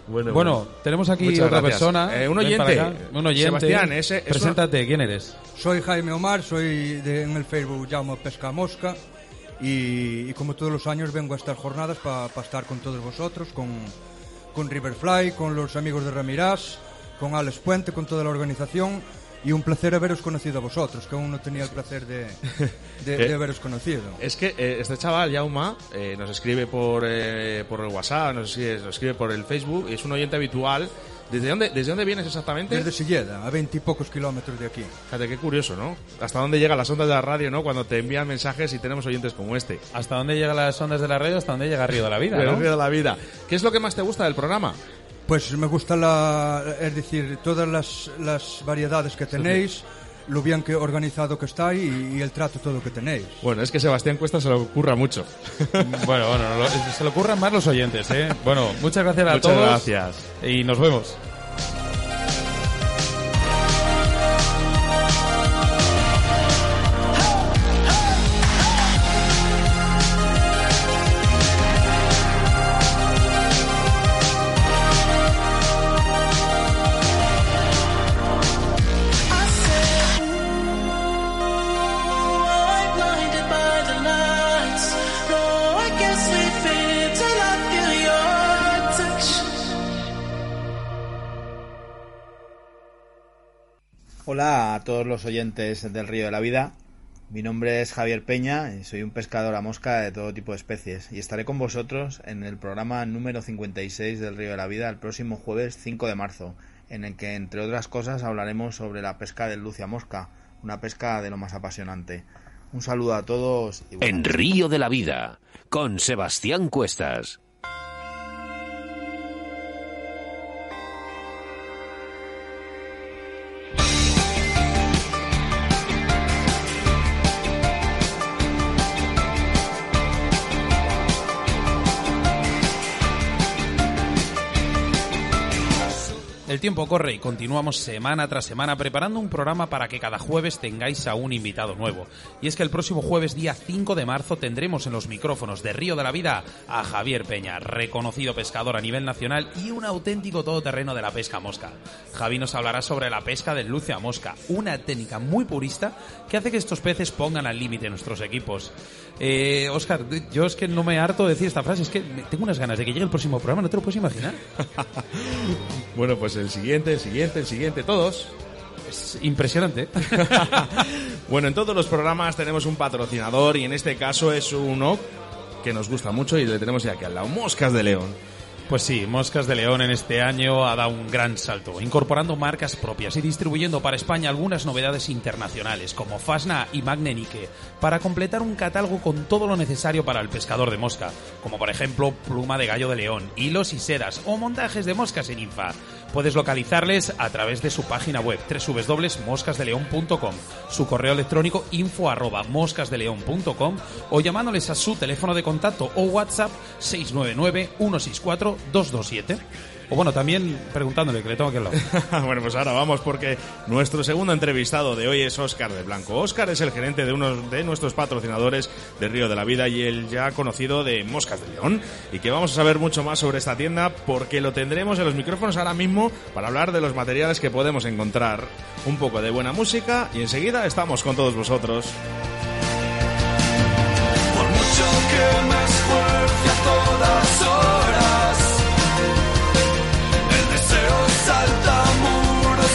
Bueno, Bueno, tenemos aquí Muchas otra gracias. persona. Eh, un oyente. Un oyente. Sebastián, ese- es Preséntate, ¿quién eres? Soy Jaime Omar, soy de- en el Facebook llamo Pesca Mosca y, y como todos los años vengo a estas jornadas para estar con todos vosotros, con, con Riverfly, con los amigos de Ramirás, con Alex Puente, con toda la organización y un placer haberos conocido a vosotros, que aún no tenía el placer de, de, de Eh, haberos conocido. Es que eh, este chaval, Yauma, eh, nos escribe por, eh, por el WhatsApp, no sé si es- nos escribe por el Facebook, y es un oyente habitual. ¿Desde dónde, desde dónde vienes exactamente? Desde Silleda, a veintipocos kilómetros de aquí. Fíjate, qué curioso, ¿no? Hasta dónde llegan las ondas de la radio, ¿no? Cuando te envían mensajes y tenemos oyentes como este. ¿Hasta dónde llegan las ondas de la radio? ¿Hasta dónde llega Río de la Vida, no? río de la vida. ¿Qué es lo que más te gusta del programa? Pues me gusta la, es decir, todas las, las variedades que tenéis, lo bien que organizado que está y, y el trato todo que tenéis. Bueno, es que Sebastián Cuesta se lo ocurra mucho. Bueno, bueno, lo- se le ocurran más los oyentes, ¿eh? Bueno, muchas gracias a Muchas todos. gracias. Y nos vemos. Hola a todos los oyentes del Río de la Vida. Mi nombre es Javier Peña y soy un pescador a mosca de todo tipo de especies y estaré con vosotros en el programa número 56 del Río de la Vida el próximo jueves 5 de marzo, en el que entre otras cosas hablaremos sobre la pesca del lucia mosca, una pesca de lo más apasionante. Un saludo a todos y En Río de la Vida, con Sebastián Cuestas. El tiempo corre y continuamos semana tras semana preparando un programa para que cada jueves tengáis a un invitado nuevo. Y es que el próximo jueves, día 5 de marzo, tendremos en los micrófonos de Río de la Vida a Javier Peña, reconocido pescador a nivel nacional y un auténtico todoterreno de la pesca mosca. Javi nos hablará sobre la pesca del luce a mosca, una técnica muy purista que hace que estos peces pongan al límite nuestros equipos. Eh, Oscar, yo es que no me harto de decir esta frase, es que tengo unas ganas de que llegue el próximo programa, no te lo puedes imaginar. Bueno, pues el siguiente, el siguiente, el siguiente, todos. Es impresionante. Bueno, en todos los programas tenemos un patrocinador y en este caso es uno que nos gusta mucho y le tenemos ya aquí al lado, Moscas de León. Pues sí, Moscas de León en este año ha dado un gran salto, incorporando marcas propias y distribuyendo para España algunas novedades internacionales como Fasna y Magnenique, para completar un catálogo con todo lo necesario para el pescador de mosca, como por ejemplo pluma de gallo de león, hilos y sedas o montajes de moscas en infa. Puedes localizarles a través de su página web www.moscasdeleon.com, su correo electrónico info arroba moscasdeleon.com o llamándoles a su teléfono de contacto o WhatsApp 699-164-227. O bueno, también preguntándole, que le tengo aquí al lado. bueno, pues ahora vamos porque nuestro segundo entrevistado de hoy es Óscar de Blanco. Óscar es el gerente de uno de nuestros patrocinadores de Río de la Vida y el ya conocido de Moscas de León. Y que vamos a saber mucho más sobre esta tienda porque lo tendremos en los micrófonos ahora mismo para hablar de los materiales que podemos encontrar. Un poco de buena música y enseguida estamos con todos vosotros. Por mucho que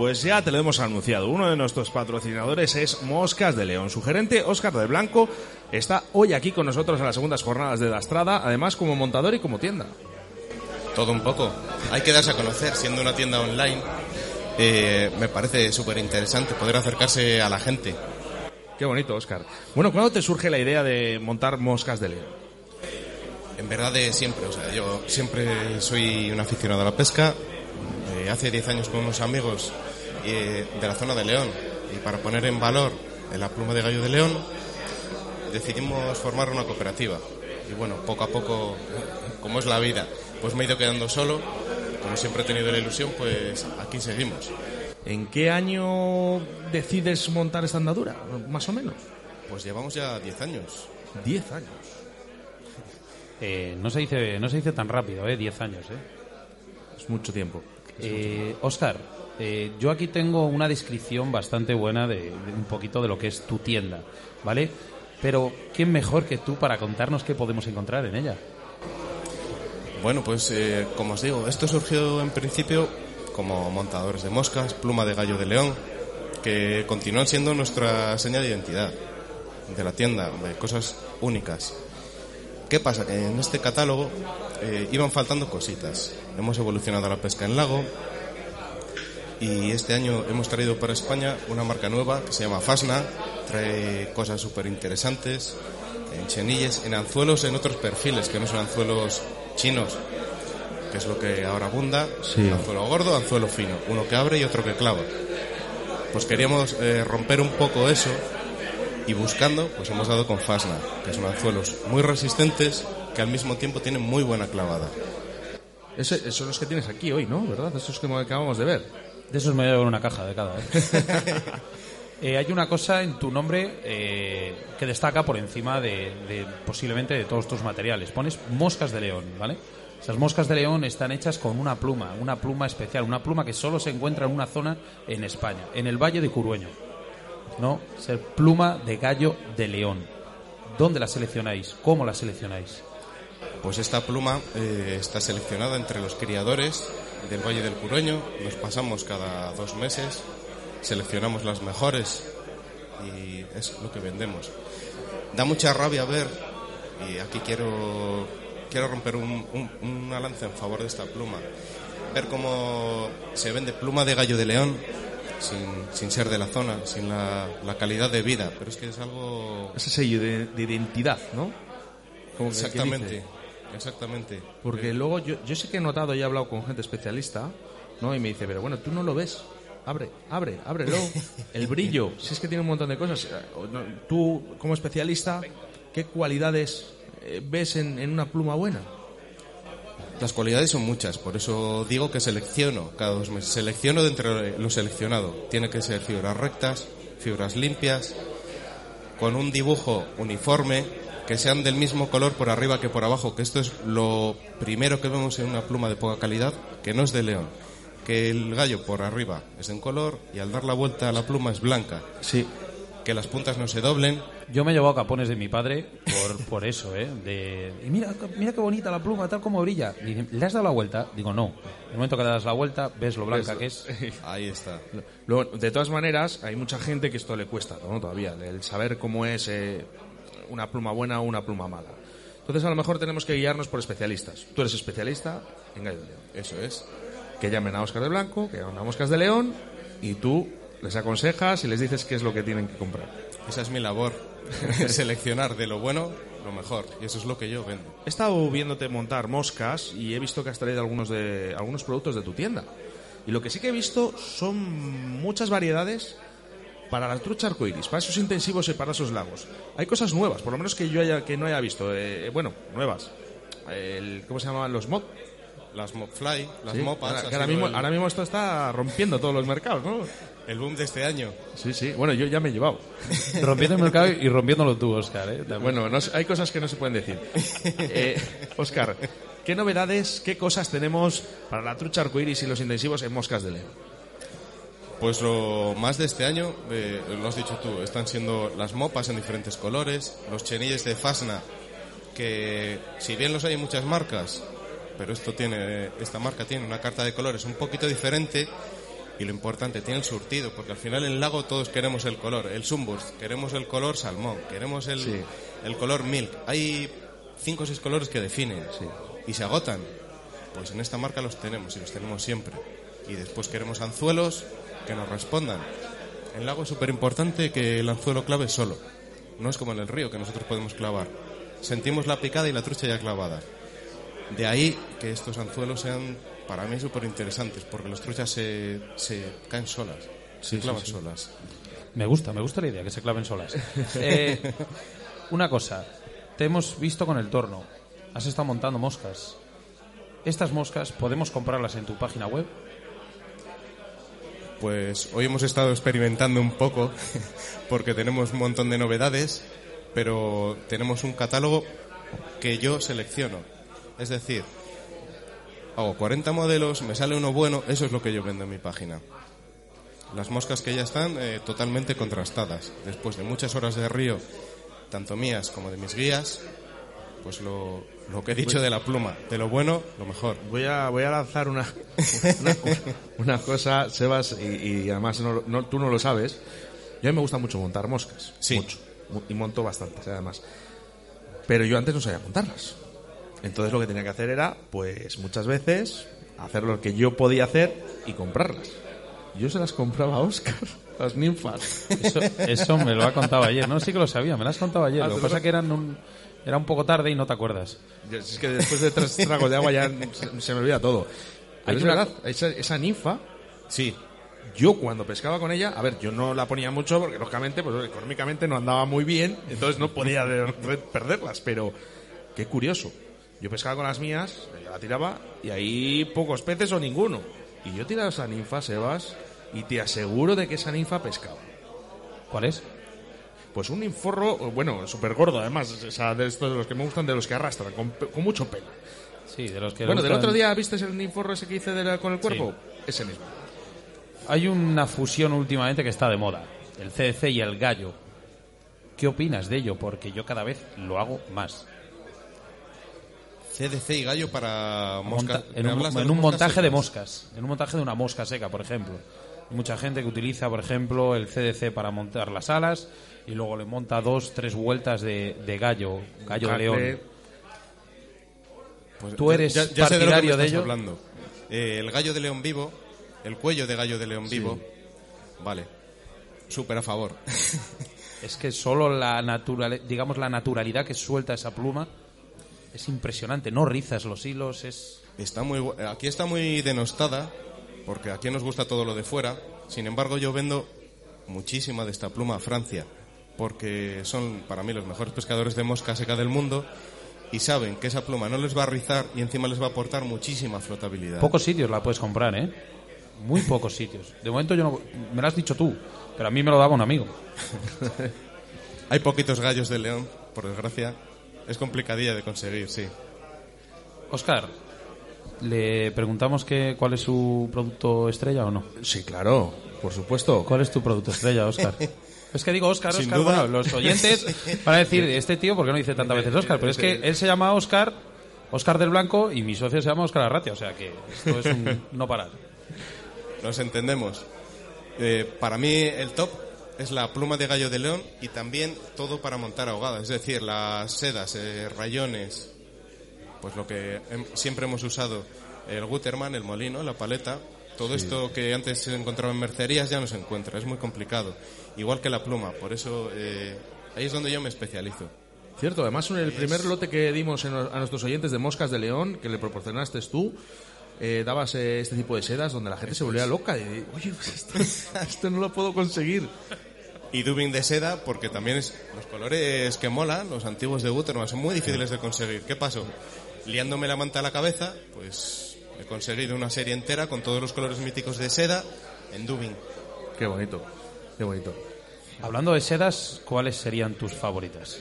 Pues ya te lo hemos anunciado. Uno de nuestros patrocinadores es Moscas de León. Su gerente, Óscar de Blanco, está hoy aquí con nosotros en las segundas jornadas de la Estrada, además como montador y como tienda. Todo un poco. Hay que darse a conocer, siendo una tienda online. eh, me parece súper interesante poder acercarse a la gente. Qué bonito, Óscar. Bueno, ¿cuándo te surge la idea de montar Moscas de León? En verdad de siempre, o sea, yo siempre soy un aficionado a la pesca. Eh, hace 10 años con unos amigos eh, de la zona de León y para poner en valor la pluma de gallo de León decidimos formar una cooperativa. Y bueno, poco a poco, como es la vida, pues me he ido quedando solo. Como siempre he tenido la ilusión, pues aquí seguimos. ¿En qué año decides montar esta andadura, más o menos? Pues llevamos ya 10 años. 10 años. Eh, no, se dice, no se dice tan rápido, ¿eh? 10 años, ¿eh? Es mucho tiempo. Eh, Oscar, eh, yo aquí tengo una descripción bastante buena de, de un poquito de lo que es tu tienda, ¿vale? Pero, ¿quién mejor que tú para contarnos qué podemos encontrar en ella? Bueno, pues eh, como os digo, esto surgió en principio como montadores de moscas, pluma de gallo de león, que continúan siendo nuestra seña de identidad de la tienda, de cosas únicas. ¿Qué pasa? Que en este catálogo eh, iban faltando cositas. Hemos evolucionado a la pesca en lago y este año hemos traído para España una marca nueva que se llama Fasna. Trae cosas súper interesantes en chenilles, en anzuelos, en otros perfiles que no son anzuelos chinos, que es lo que ahora abunda. Anzuelo gordo, anzuelo fino, uno que abre y otro que clava. Pues queríamos eh, romper un poco eso y buscando, pues hemos dado con Fasna, que son anzuelos muy resistentes que al mismo tiempo tienen muy buena clavada. Ese- esos son los que tienes aquí hoy, ¿no? ¿Verdad? Esos que acabamos de ver. De esos me llevo una caja de cada, ¿eh? Eh, hay una cosa en tu nombre eh, que destaca por encima de, de posiblemente de todos tus materiales. Pones moscas de león, ¿vale? Esas moscas de león están hechas con una pluma, una pluma especial, una pluma que solo se encuentra en una zona en España, en el Valle de Curueño. ¿No? Ser pluma de gallo de león. ¿Dónde la seleccionáis? ¿Cómo la seleccionáis? Pues esta pluma eh, está seleccionada entre los criadores del Valle del Curueño. Nos pasamos cada dos meses, seleccionamos las mejores y es lo que vendemos. Da mucha rabia ver, y aquí quiero, quiero romper un- una lanza en favor de esta pluma, ver cómo se vende pluma de gallo de león sin, sin ser de la zona, sin la, la calidad de vida, pero es que es algo... Ese sello de, de identidad, ¿no? Como Exactamente, exactamente. Porque luego yo, yo sí que he notado y he hablado con gente especialista, ¿no? Y me dice, pero bueno, tú no lo ves. Abre, abre, ábrelo. El brillo, si es que tiene un montón de cosas. Eh, Tú, como especialista, ¿qué cualidades eh, ves en, en una pluma buena? Las cualidades son muchas, por eso digo que selecciono cada dos meses. Selecciono de entre lo seleccionado. Tiene que ser fibras rectas, fibras limpias, con un dibujo uniforme, que sean del mismo color por arriba que por abajo, que esto es lo primero que vemos en una pluma de poca calidad, que no es de león. Que el gallo por arriba es de color y al dar la vuelta a la pluma es blanca. Sí. Que las puntas no se doblen. Yo me he llevado capones de mi padre por, por eso, ¿eh? De, y mira, mira qué bonita la pluma, tal como brilla. Dice, ¿Le has dado la vuelta? Digo, no. En el momento que le das la vuelta, ves lo blanca que es. Ahí está. Luego, de todas maneras, hay mucha gente que esto le cuesta, ¿no? Todavía, el saber cómo es eh, una pluma buena o una pluma mala. Entonces, a lo mejor tenemos que guiarnos por especialistas. Tú eres especialista en gallo de león. Eso es. Que llamen a Oscar de Blanco, que llamen a Moscas de León, y tú les aconsejas y les dices qué es lo que tienen que comprar. Esa es mi labor. Seleccionar de lo bueno lo mejor. Y eso es lo que yo vendo. He estado viéndote montar moscas y he visto que has traído algunos, de, algunos productos de tu tienda. Y lo que sí que he visto son muchas variedades para la trucha arcoiris, para esos intensivos y para esos lagos. Hay cosas nuevas, por lo menos que yo haya, que no haya visto. Eh, bueno, nuevas. El, ¿Cómo se llaman los mod? Las mopfly, las Sí, mopas. ahora, ha que ahora sido mismo, el, ahora mismo esto está rompiendo todos los mercados, ¿no? El boom de este año. Sí, sí. Bueno, yo ya me he llevado. Rompiendo el mercado y rompiéndolo tú, Oscar, ¿eh? Bueno, no hay cosas que no se pueden decir. Eh, Oscar, ¿qué novedades, qué cosas tenemos para la trucha arcoiris y los intensivos en Moscas de León? Pues lo más de este año, eh, lo has dicho tú, están siendo las mopas en diferentes colores, los chenilles de Fasna, que si bien los hay en muchas marcas, pero esto tiene, esta marca tiene una carta de colores un poquito diferente y lo importante, tiene el surtido, porque al final en el lago todos queremos el color, el Sunburst, queremos el color salmón, queremos el, Sí. el color milk. Hay cinco o seis colores que definen y se agotan. Pues en esta marca los tenemos y los tenemos siempre. Y después queremos anzuelos que nos respondan. En lago es súper importante que el anzuelo clave solo. No es como en el río que nosotros podemos clavar. Sentimos la picada y la trucha ya clavada. De ahí que estos anzuelos sean para mí súper interesantes porque las truchas se, se caen solas. Se Sí, sí, clavan sí. solas. Me gusta, me gusta la idea, que se claven solas. Eh, una cosa, te hemos visto con el torno, has estado montando moscas. Estas moscas podemos comprarlas en tu página web. Pues hoy hemos estado experimentando un poco porque tenemos un montón de novedades, pero tenemos un catálogo que yo selecciono. Es decir, hago 40 modelos, me sale uno bueno, eso es lo que yo vendo en mi página. Las moscas que ya están eh, totalmente contrastadas. Después de muchas horas de río, tanto mías como de mis guías, pues lo, lo que he dicho de la pluma, de lo bueno, lo mejor. Voy a, voy a lanzar una, una, una cosa, Sebas, y, y además no, no- tú no lo sabes. Yo a mí me gusta mucho montar moscas. Sí. Mucho. Mu- Y monto bastantes, además. Pero yo antes no sabía montarlas. Entonces lo que tenía que hacer era, pues muchas veces, hacer lo que yo podía hacer y comprarlas. Yo se las compraba a Oscar, las ninfas. Eso, eso me lo ha contado ayer, no, sí que lo sabía, me lo has contado ayer. Ah, Lo ¿te que pasa es que eran un, era un poco tarde y no te acuerdas. Es que después de tres tragos de agua ya se, se me olvida todo. Pero es una- verdad, esa, esa ninfa, sí. Yo cuando pescaba con ella, a ver, yo no la ponía mucho porque lógicamente, pues económicamente no andaba muy bien, entonces no podía de- de- perderlas, pero qué curioso. Yo pescaba con las mías, yo la tiraba y ahí pocos peces o ninguno. Y yo tiraba esa ninfa, Sebas, y te aseguro de que esa ninfa pescaba. ¿Cuál es? Pues un ninforro, bueno, súper gordo además, o sea, de estos de los que me gustan, de los que arrastran, con, mucho pelo. Sí, de los que Bueno, del otro día, ¿viste el ninforro ese que hice de la- con el cuerpo? Ese mismo. Hay una fusión últimamente que está de moda, el CDC y el gallo. ¿Qué opinas de ello? Porque yo cada vez lo hago más. CDC y gallo para moscas. en ¿Me un, en montaje de moscas, en un montaje de una mosca seca, por ejemplo. Hay mucha gente que utiliza, por ejemplo, el CDC para montar las alas y luego le monta dos, tres vueltas de, de gallo, gallo de león. Pues ¿Tú eres ya- ya de partidario de ello? hablando. Eh, el gallo de león vivo, el cuello de gallo de león vivo, vale. Súper a favor. Es que solo la digamos la naturalidad que suelta esa pluma es impresionante. No rizas los hilos, es Está muy, aquí está muy denostada, porque aquí nos gusta todo lo de fuera. Sin embargo, yo vendo muchísima de esta pluma a Francia, porque son para mí los mejores pescadores de mosca seca del mundo y saben que esa pluma no les va a rizar y encima les va a aportar muchísima flotabilidad. pocos sitios la puedes comprar, ¿eh? Muy pocos sitios. De momento yo no, me lo has dicho tú, pero a mí me lo daba un amigo. Hay poquitos gallos de león, por desgracia. Es complicadilla de conseguir, sí. Oscar, le preguntamos que cuál es su producto estrella o no. Sí, claro, por supuesto. ¿Cuál es tu producto estrella, Oscar? Es que digo Oscar, Sin Oscar, duda. bueno, los oyentes van a decir, este tío, ¿por qué no dice tantas veces Oscar? Pero es que él se llama Oscar, Oscar del Blanco, y mi socio se llama Oscar Arratia, o sea que esto es un no parar. Nos entendemos. Eh, para mí el top es la pluma de gallo de león y también todo para montar ahogada. Es decir, las sedas, eh, rayones, pues lo que hem- siempre hemos usado, el Guterman, el molino, la paleta. Todo esto que antes se encontraba en mercerías ya no se encuentra, es muy complicado. Igual que la pluma, por eso eh, ahí es donde yo me especializo. Cierto, además el primer lote que dimos en- a nuestros oyentes de moscas de león, que le proporcionaste tú, eh, dabas eh, este tipo de sedas donde la gente se volvía loca. Y, Oye, pues esto, esto no lo puedo conseguir. Y dubbing de seda, porque también es los colores que molan, los antiguos de Guterman, son muy difíciles de conseguir. ¿Qué pasó? Liándome la manta a la cabeza, pues he conseguido una serie entera con todos los colores míticos de seda en dubbing. Qué bonito, qué bonito. Hablando de sedas, ¿cuáles serían tus favoritas?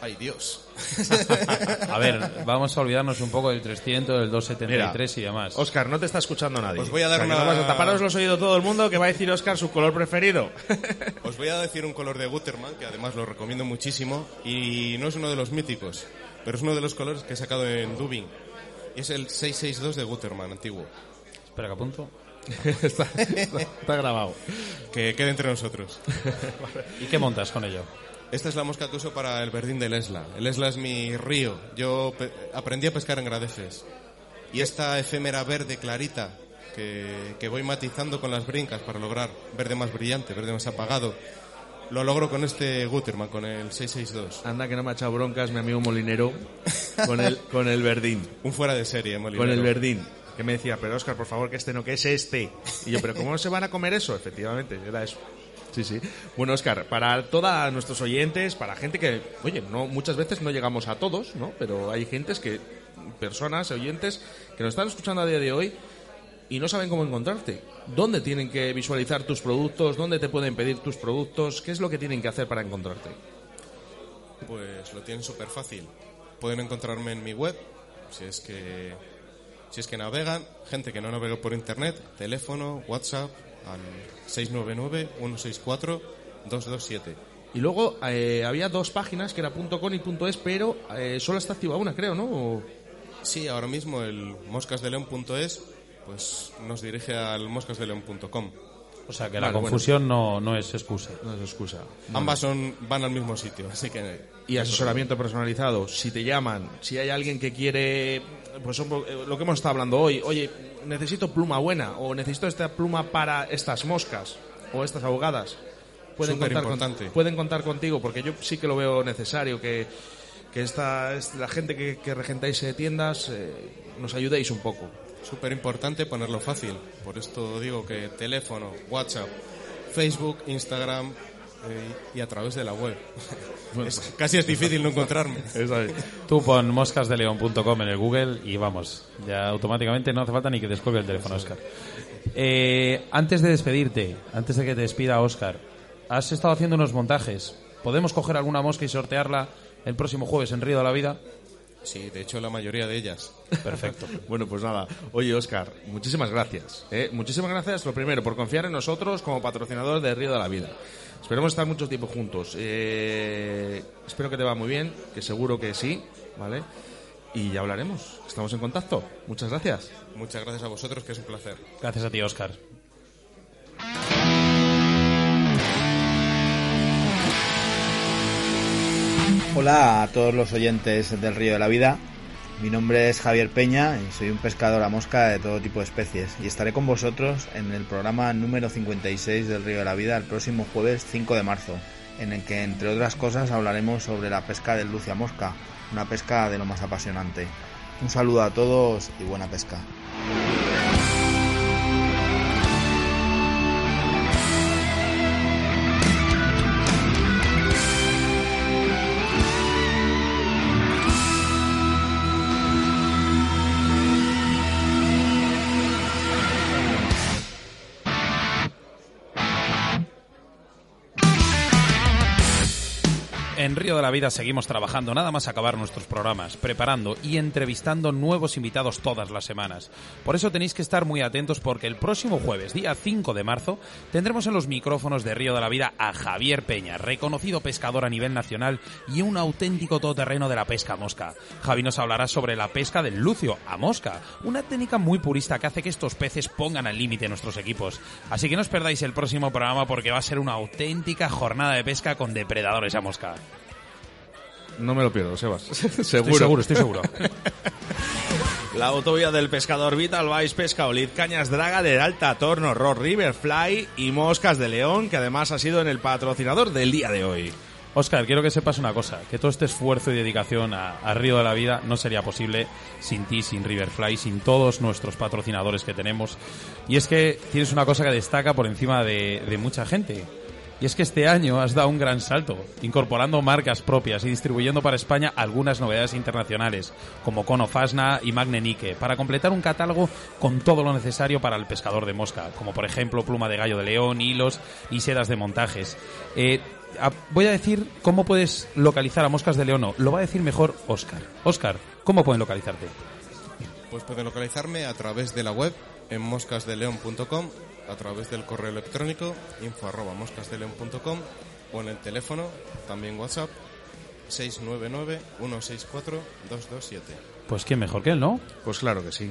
Ay, Dios. A ver, vamos a olvidarnos un poco del 300, del 273 y demás. Oscar, no te está escuchando nadie. Os voy a dar O sea, una- no vas a taparos los oídos todo el mundo que va a decir Oscar su color preferido. Os voy a decir un color de Gutermann, que además lo recomiendo muchísimo, y no es uno de los míticos, pero es uno de los colores que he sacado en Dubin. Y es el 662 de Gutermann, antiguo. Espera que apunto. está, está- está grabado. Que quede entre nosotros. ¿Y qué montas con ello? Esta es la mosca que uso para el verdín del Esla. El Esla es mi río. Yo aprendí a pescar en Gradefes. Y esta efémera verde clarita que, que voy matizando con las brincas para lograr verde más brillante, verde más apagado, lo logro con este Gutermann, con el 662. Anda que no me ha echado broncas mi amigo Molinero con el, con el verdín. Un fuera de serie, Molinero. Con el verdín. Que me decía, pero Oscar, por favor, que este no, que es este. Y yo, pero ¿cómo se van a comer eso? Efectivamente, era eso. Sí, sí. Bueno, Oscar, para todos nuestros oyentes, para gente que, oye, no muchas veces no llegamos a todos, ¿no? Pero hay gentes que, personas, oyentes, que nos están escuchando a día de hoy y no saben cómo encontrarte. ¿Dónde tienen que visualizar tus productos? ¿Dónde te pueden pedir tus productos? ¿Qué es lo que tienen que hacer para encontrarte? Pues lo tienen súper fácil. Pueden encontrarme en mi web, si es que si es que navegan, gente que no navega por internet, teléfono, WhatsApp al 699-164-227. Y luego eh, había dos páginas que era .com y .es, pero eh, solo está activa una, creo, ¿no? O- Sí, ahora mismo el moscasdeleon.es pues nos dirige al moscasdeleon.com. O sea que la Vale, confusión no, no es excusa. No es excusa. Ambas son van al mismo sitio, así que Y asesoramiento personalizado. Si te llaman, si hay alguien que quiere, pues eh, lo que hemos estado hablando hoy, oye, necesito pluma buena o necesito esta pluma para estas moscas o estas ahogadas. Pueden contar, con- pueden contar contigo porque yo sí que lo veo necesario que, que esta, es- la gente que, que regentáis tiendas eh, nos ayudéis un poco. súper importante ponerlo fácil. Por esto digo que teléfono, WhatsApp, Facebook, Instagram eh, y a través de la web. Es- casi es difícil no encontrarme. Tú pon moscasdeleon.com en el Google y vamos, ya automáticamente no hace falta ni que descuelgue el teléfono, Oscar. Eh, antes de despedirte, antes de que te despida Oscar, has estado haciendo unos montajes. ¿Podemos coger alguna mosca y sortearla el próximo jueves en Río de la Vida? Sí, de hecho la mayoría de ellas. Perfecto. Bueno, pues nada. Oye, Oscar, muchísimas gracias. ¿eh? Muchísimas gracias, lo primero, por confiar en nosotros como patrocinador de Río de la Vida. Esperemos estar mucho tiempo juntos. Eh, espero que te va muy bien, que seguro que sí, ¿vale? Y ya hablaremos. Estamos en contacto. Muchas gracias. Muchas gracias a vosotros, que es un placer. Gracias a ti, Oscar. Hola a todos los oyentes del Río de la Vida. Mi nombre es Javier Peña y soy un pescador a mosca de todo tipo de especies y estaré con vosotros en el programa número 56 del Río de la Vida el próximo jueves 5 de marzo, en el que entre otras cosas hablaremos sobre la pesca del lucia mosca, una pesca de lo más apasionante. Un saludo a todos y buena pesca. Río de la Vida seguimos trabajando, nada más acabar nuestros programas, preparando y entrevistando nuevos invitados todas las semanas. Por eso tenéis que estar muy atentos porque el próximo jueves, día 5 de marzo, tendremos en los micrófonos de Río de la Vida a Javier Peña, reconocido pescador a nivel nacional y un auténtico todoterreno de la pesca mosca. Javi nos hablará sobre la pesca del lucio a mosca, una técnica muy purista que hace que estos peces pongan al límite nuestros equipos. Así que no os perdáis el próximo programa porque va a ser una auténtica jornada de pesca con depredadores a mosca. No me lo pierdo, Sebas. seguro. Estoy seguro, estoy seguro. La autovía del pescador Vital Vice Pesca Olid Cañas Draga de Alta Torno, Rod River Fly y Moscas de León, que además ha sido en el patrocinador del día de hoy. Oscar, quiero que sepas una cosa, que todo este esfuerzo y dedicación a, a Río de la Vida no sería posible sin ti, sin Riverfly, sin todos nuestros patrocinadores que tenemos. Y es que tienes una cosa que destaca por encima de, de mucha gente. Y es que este año has dado un gran salto, incorporando marcas propias y distribuyendo para España algunas novedades internacionales, como Cono Fasna y Magne Nike, para completar un catálogo con todo lo necesario para el pescador de mosca, como por ejemplo pluma de gallo de león, hilos y sedas de montajes. Eh, voy a decir cómo puedes localizar a Moscas de León. Lo va a decir mejor Oscar. Oscar, ¿cómo pueden localizarte? Pues pueden localizarme a través de la web en moscasdeleon.com, a través del correo electrónico info arroba moscasdeleon.com o en el teléfono, también WhatsApp, 699-164-227. Pues quién mejor que él, ¿no? Pues claro que sí.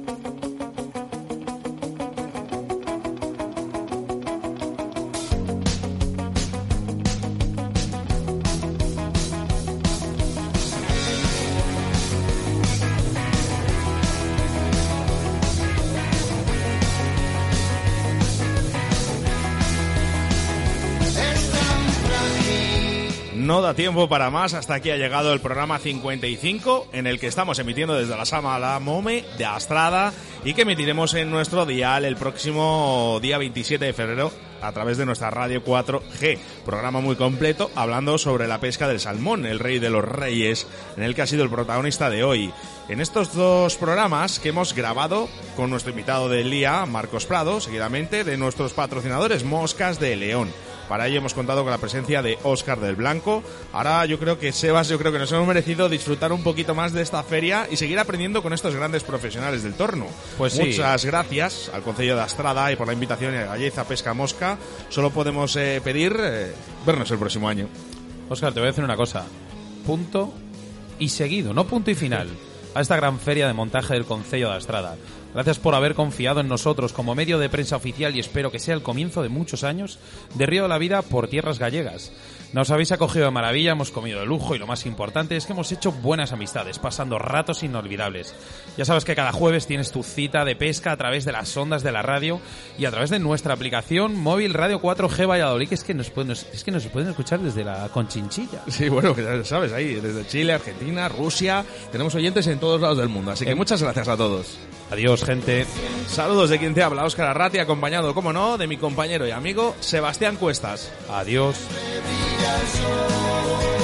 Da tiempo para más, hasta aquí ha llegado el programa 55 en el que estamos emitiendo desde la Sala Mome de Astrada y que emitiremos en nuestro dial el próximo día 27 de febrero a través de nuestra radio 4G. Programa muy completo hablando sobre la pesca del salmón, el rey de los reyes, en el que ha sido el protagonista de hoy. En estos dos programas que hemos grabado con nuestro invitado del día, Marcos Prado, seguidamente de nuestros patrocinadores Moscas de León. Para ello hemos contado con la presencia de Óscar del Blanco. Ahora yo creo que Sebas, yo creo que nos hemos merecido disfrutar un poquito más de esta feria y seguir aprendiendo con estos grandes profesionales del torno. Pues sí. Muchas gracias al Concello de Astrada y por la invitación a Galleza Pesca Mosca. Solo podemos eh, pedir eh, vernos el próximo año. Oscar, te voy a decir una cosa. Punto y seguido, no punto y final, a esta gran feria de montaje del Concello de Astrada. Gracias por haber confiado en nosotros como medio de prensa oficial y espero que sea el comienzo de muchos años de Río de la Vida por tierras gallegas. Nos habéis acogido de maravilla, hemos comido de lujo y lo más importante es que hemos hecho buenas amistades, pasando ratos inolvidables. Ya sabes que cada jueves tienes tu cita de pesca a través de las ondas de la radio y a través de nuestra aplicación móvil Radio 4G Valladolid, que es que nos pueden, es que nos pueden escuchar desde la Conchinchilla. Sí, bueno, que ya sabes, ahí, desde Chile, Argentina, Rusia, tenemos oyentes en todos lados del mundo. Así que Em- muchas gracias a todos. Adiós, gente. Saludos de quien te habla, Óscar Arrati, acompañado, como no, de mi compañero y amigo Sebastián Cuestas. Adiós. viajou.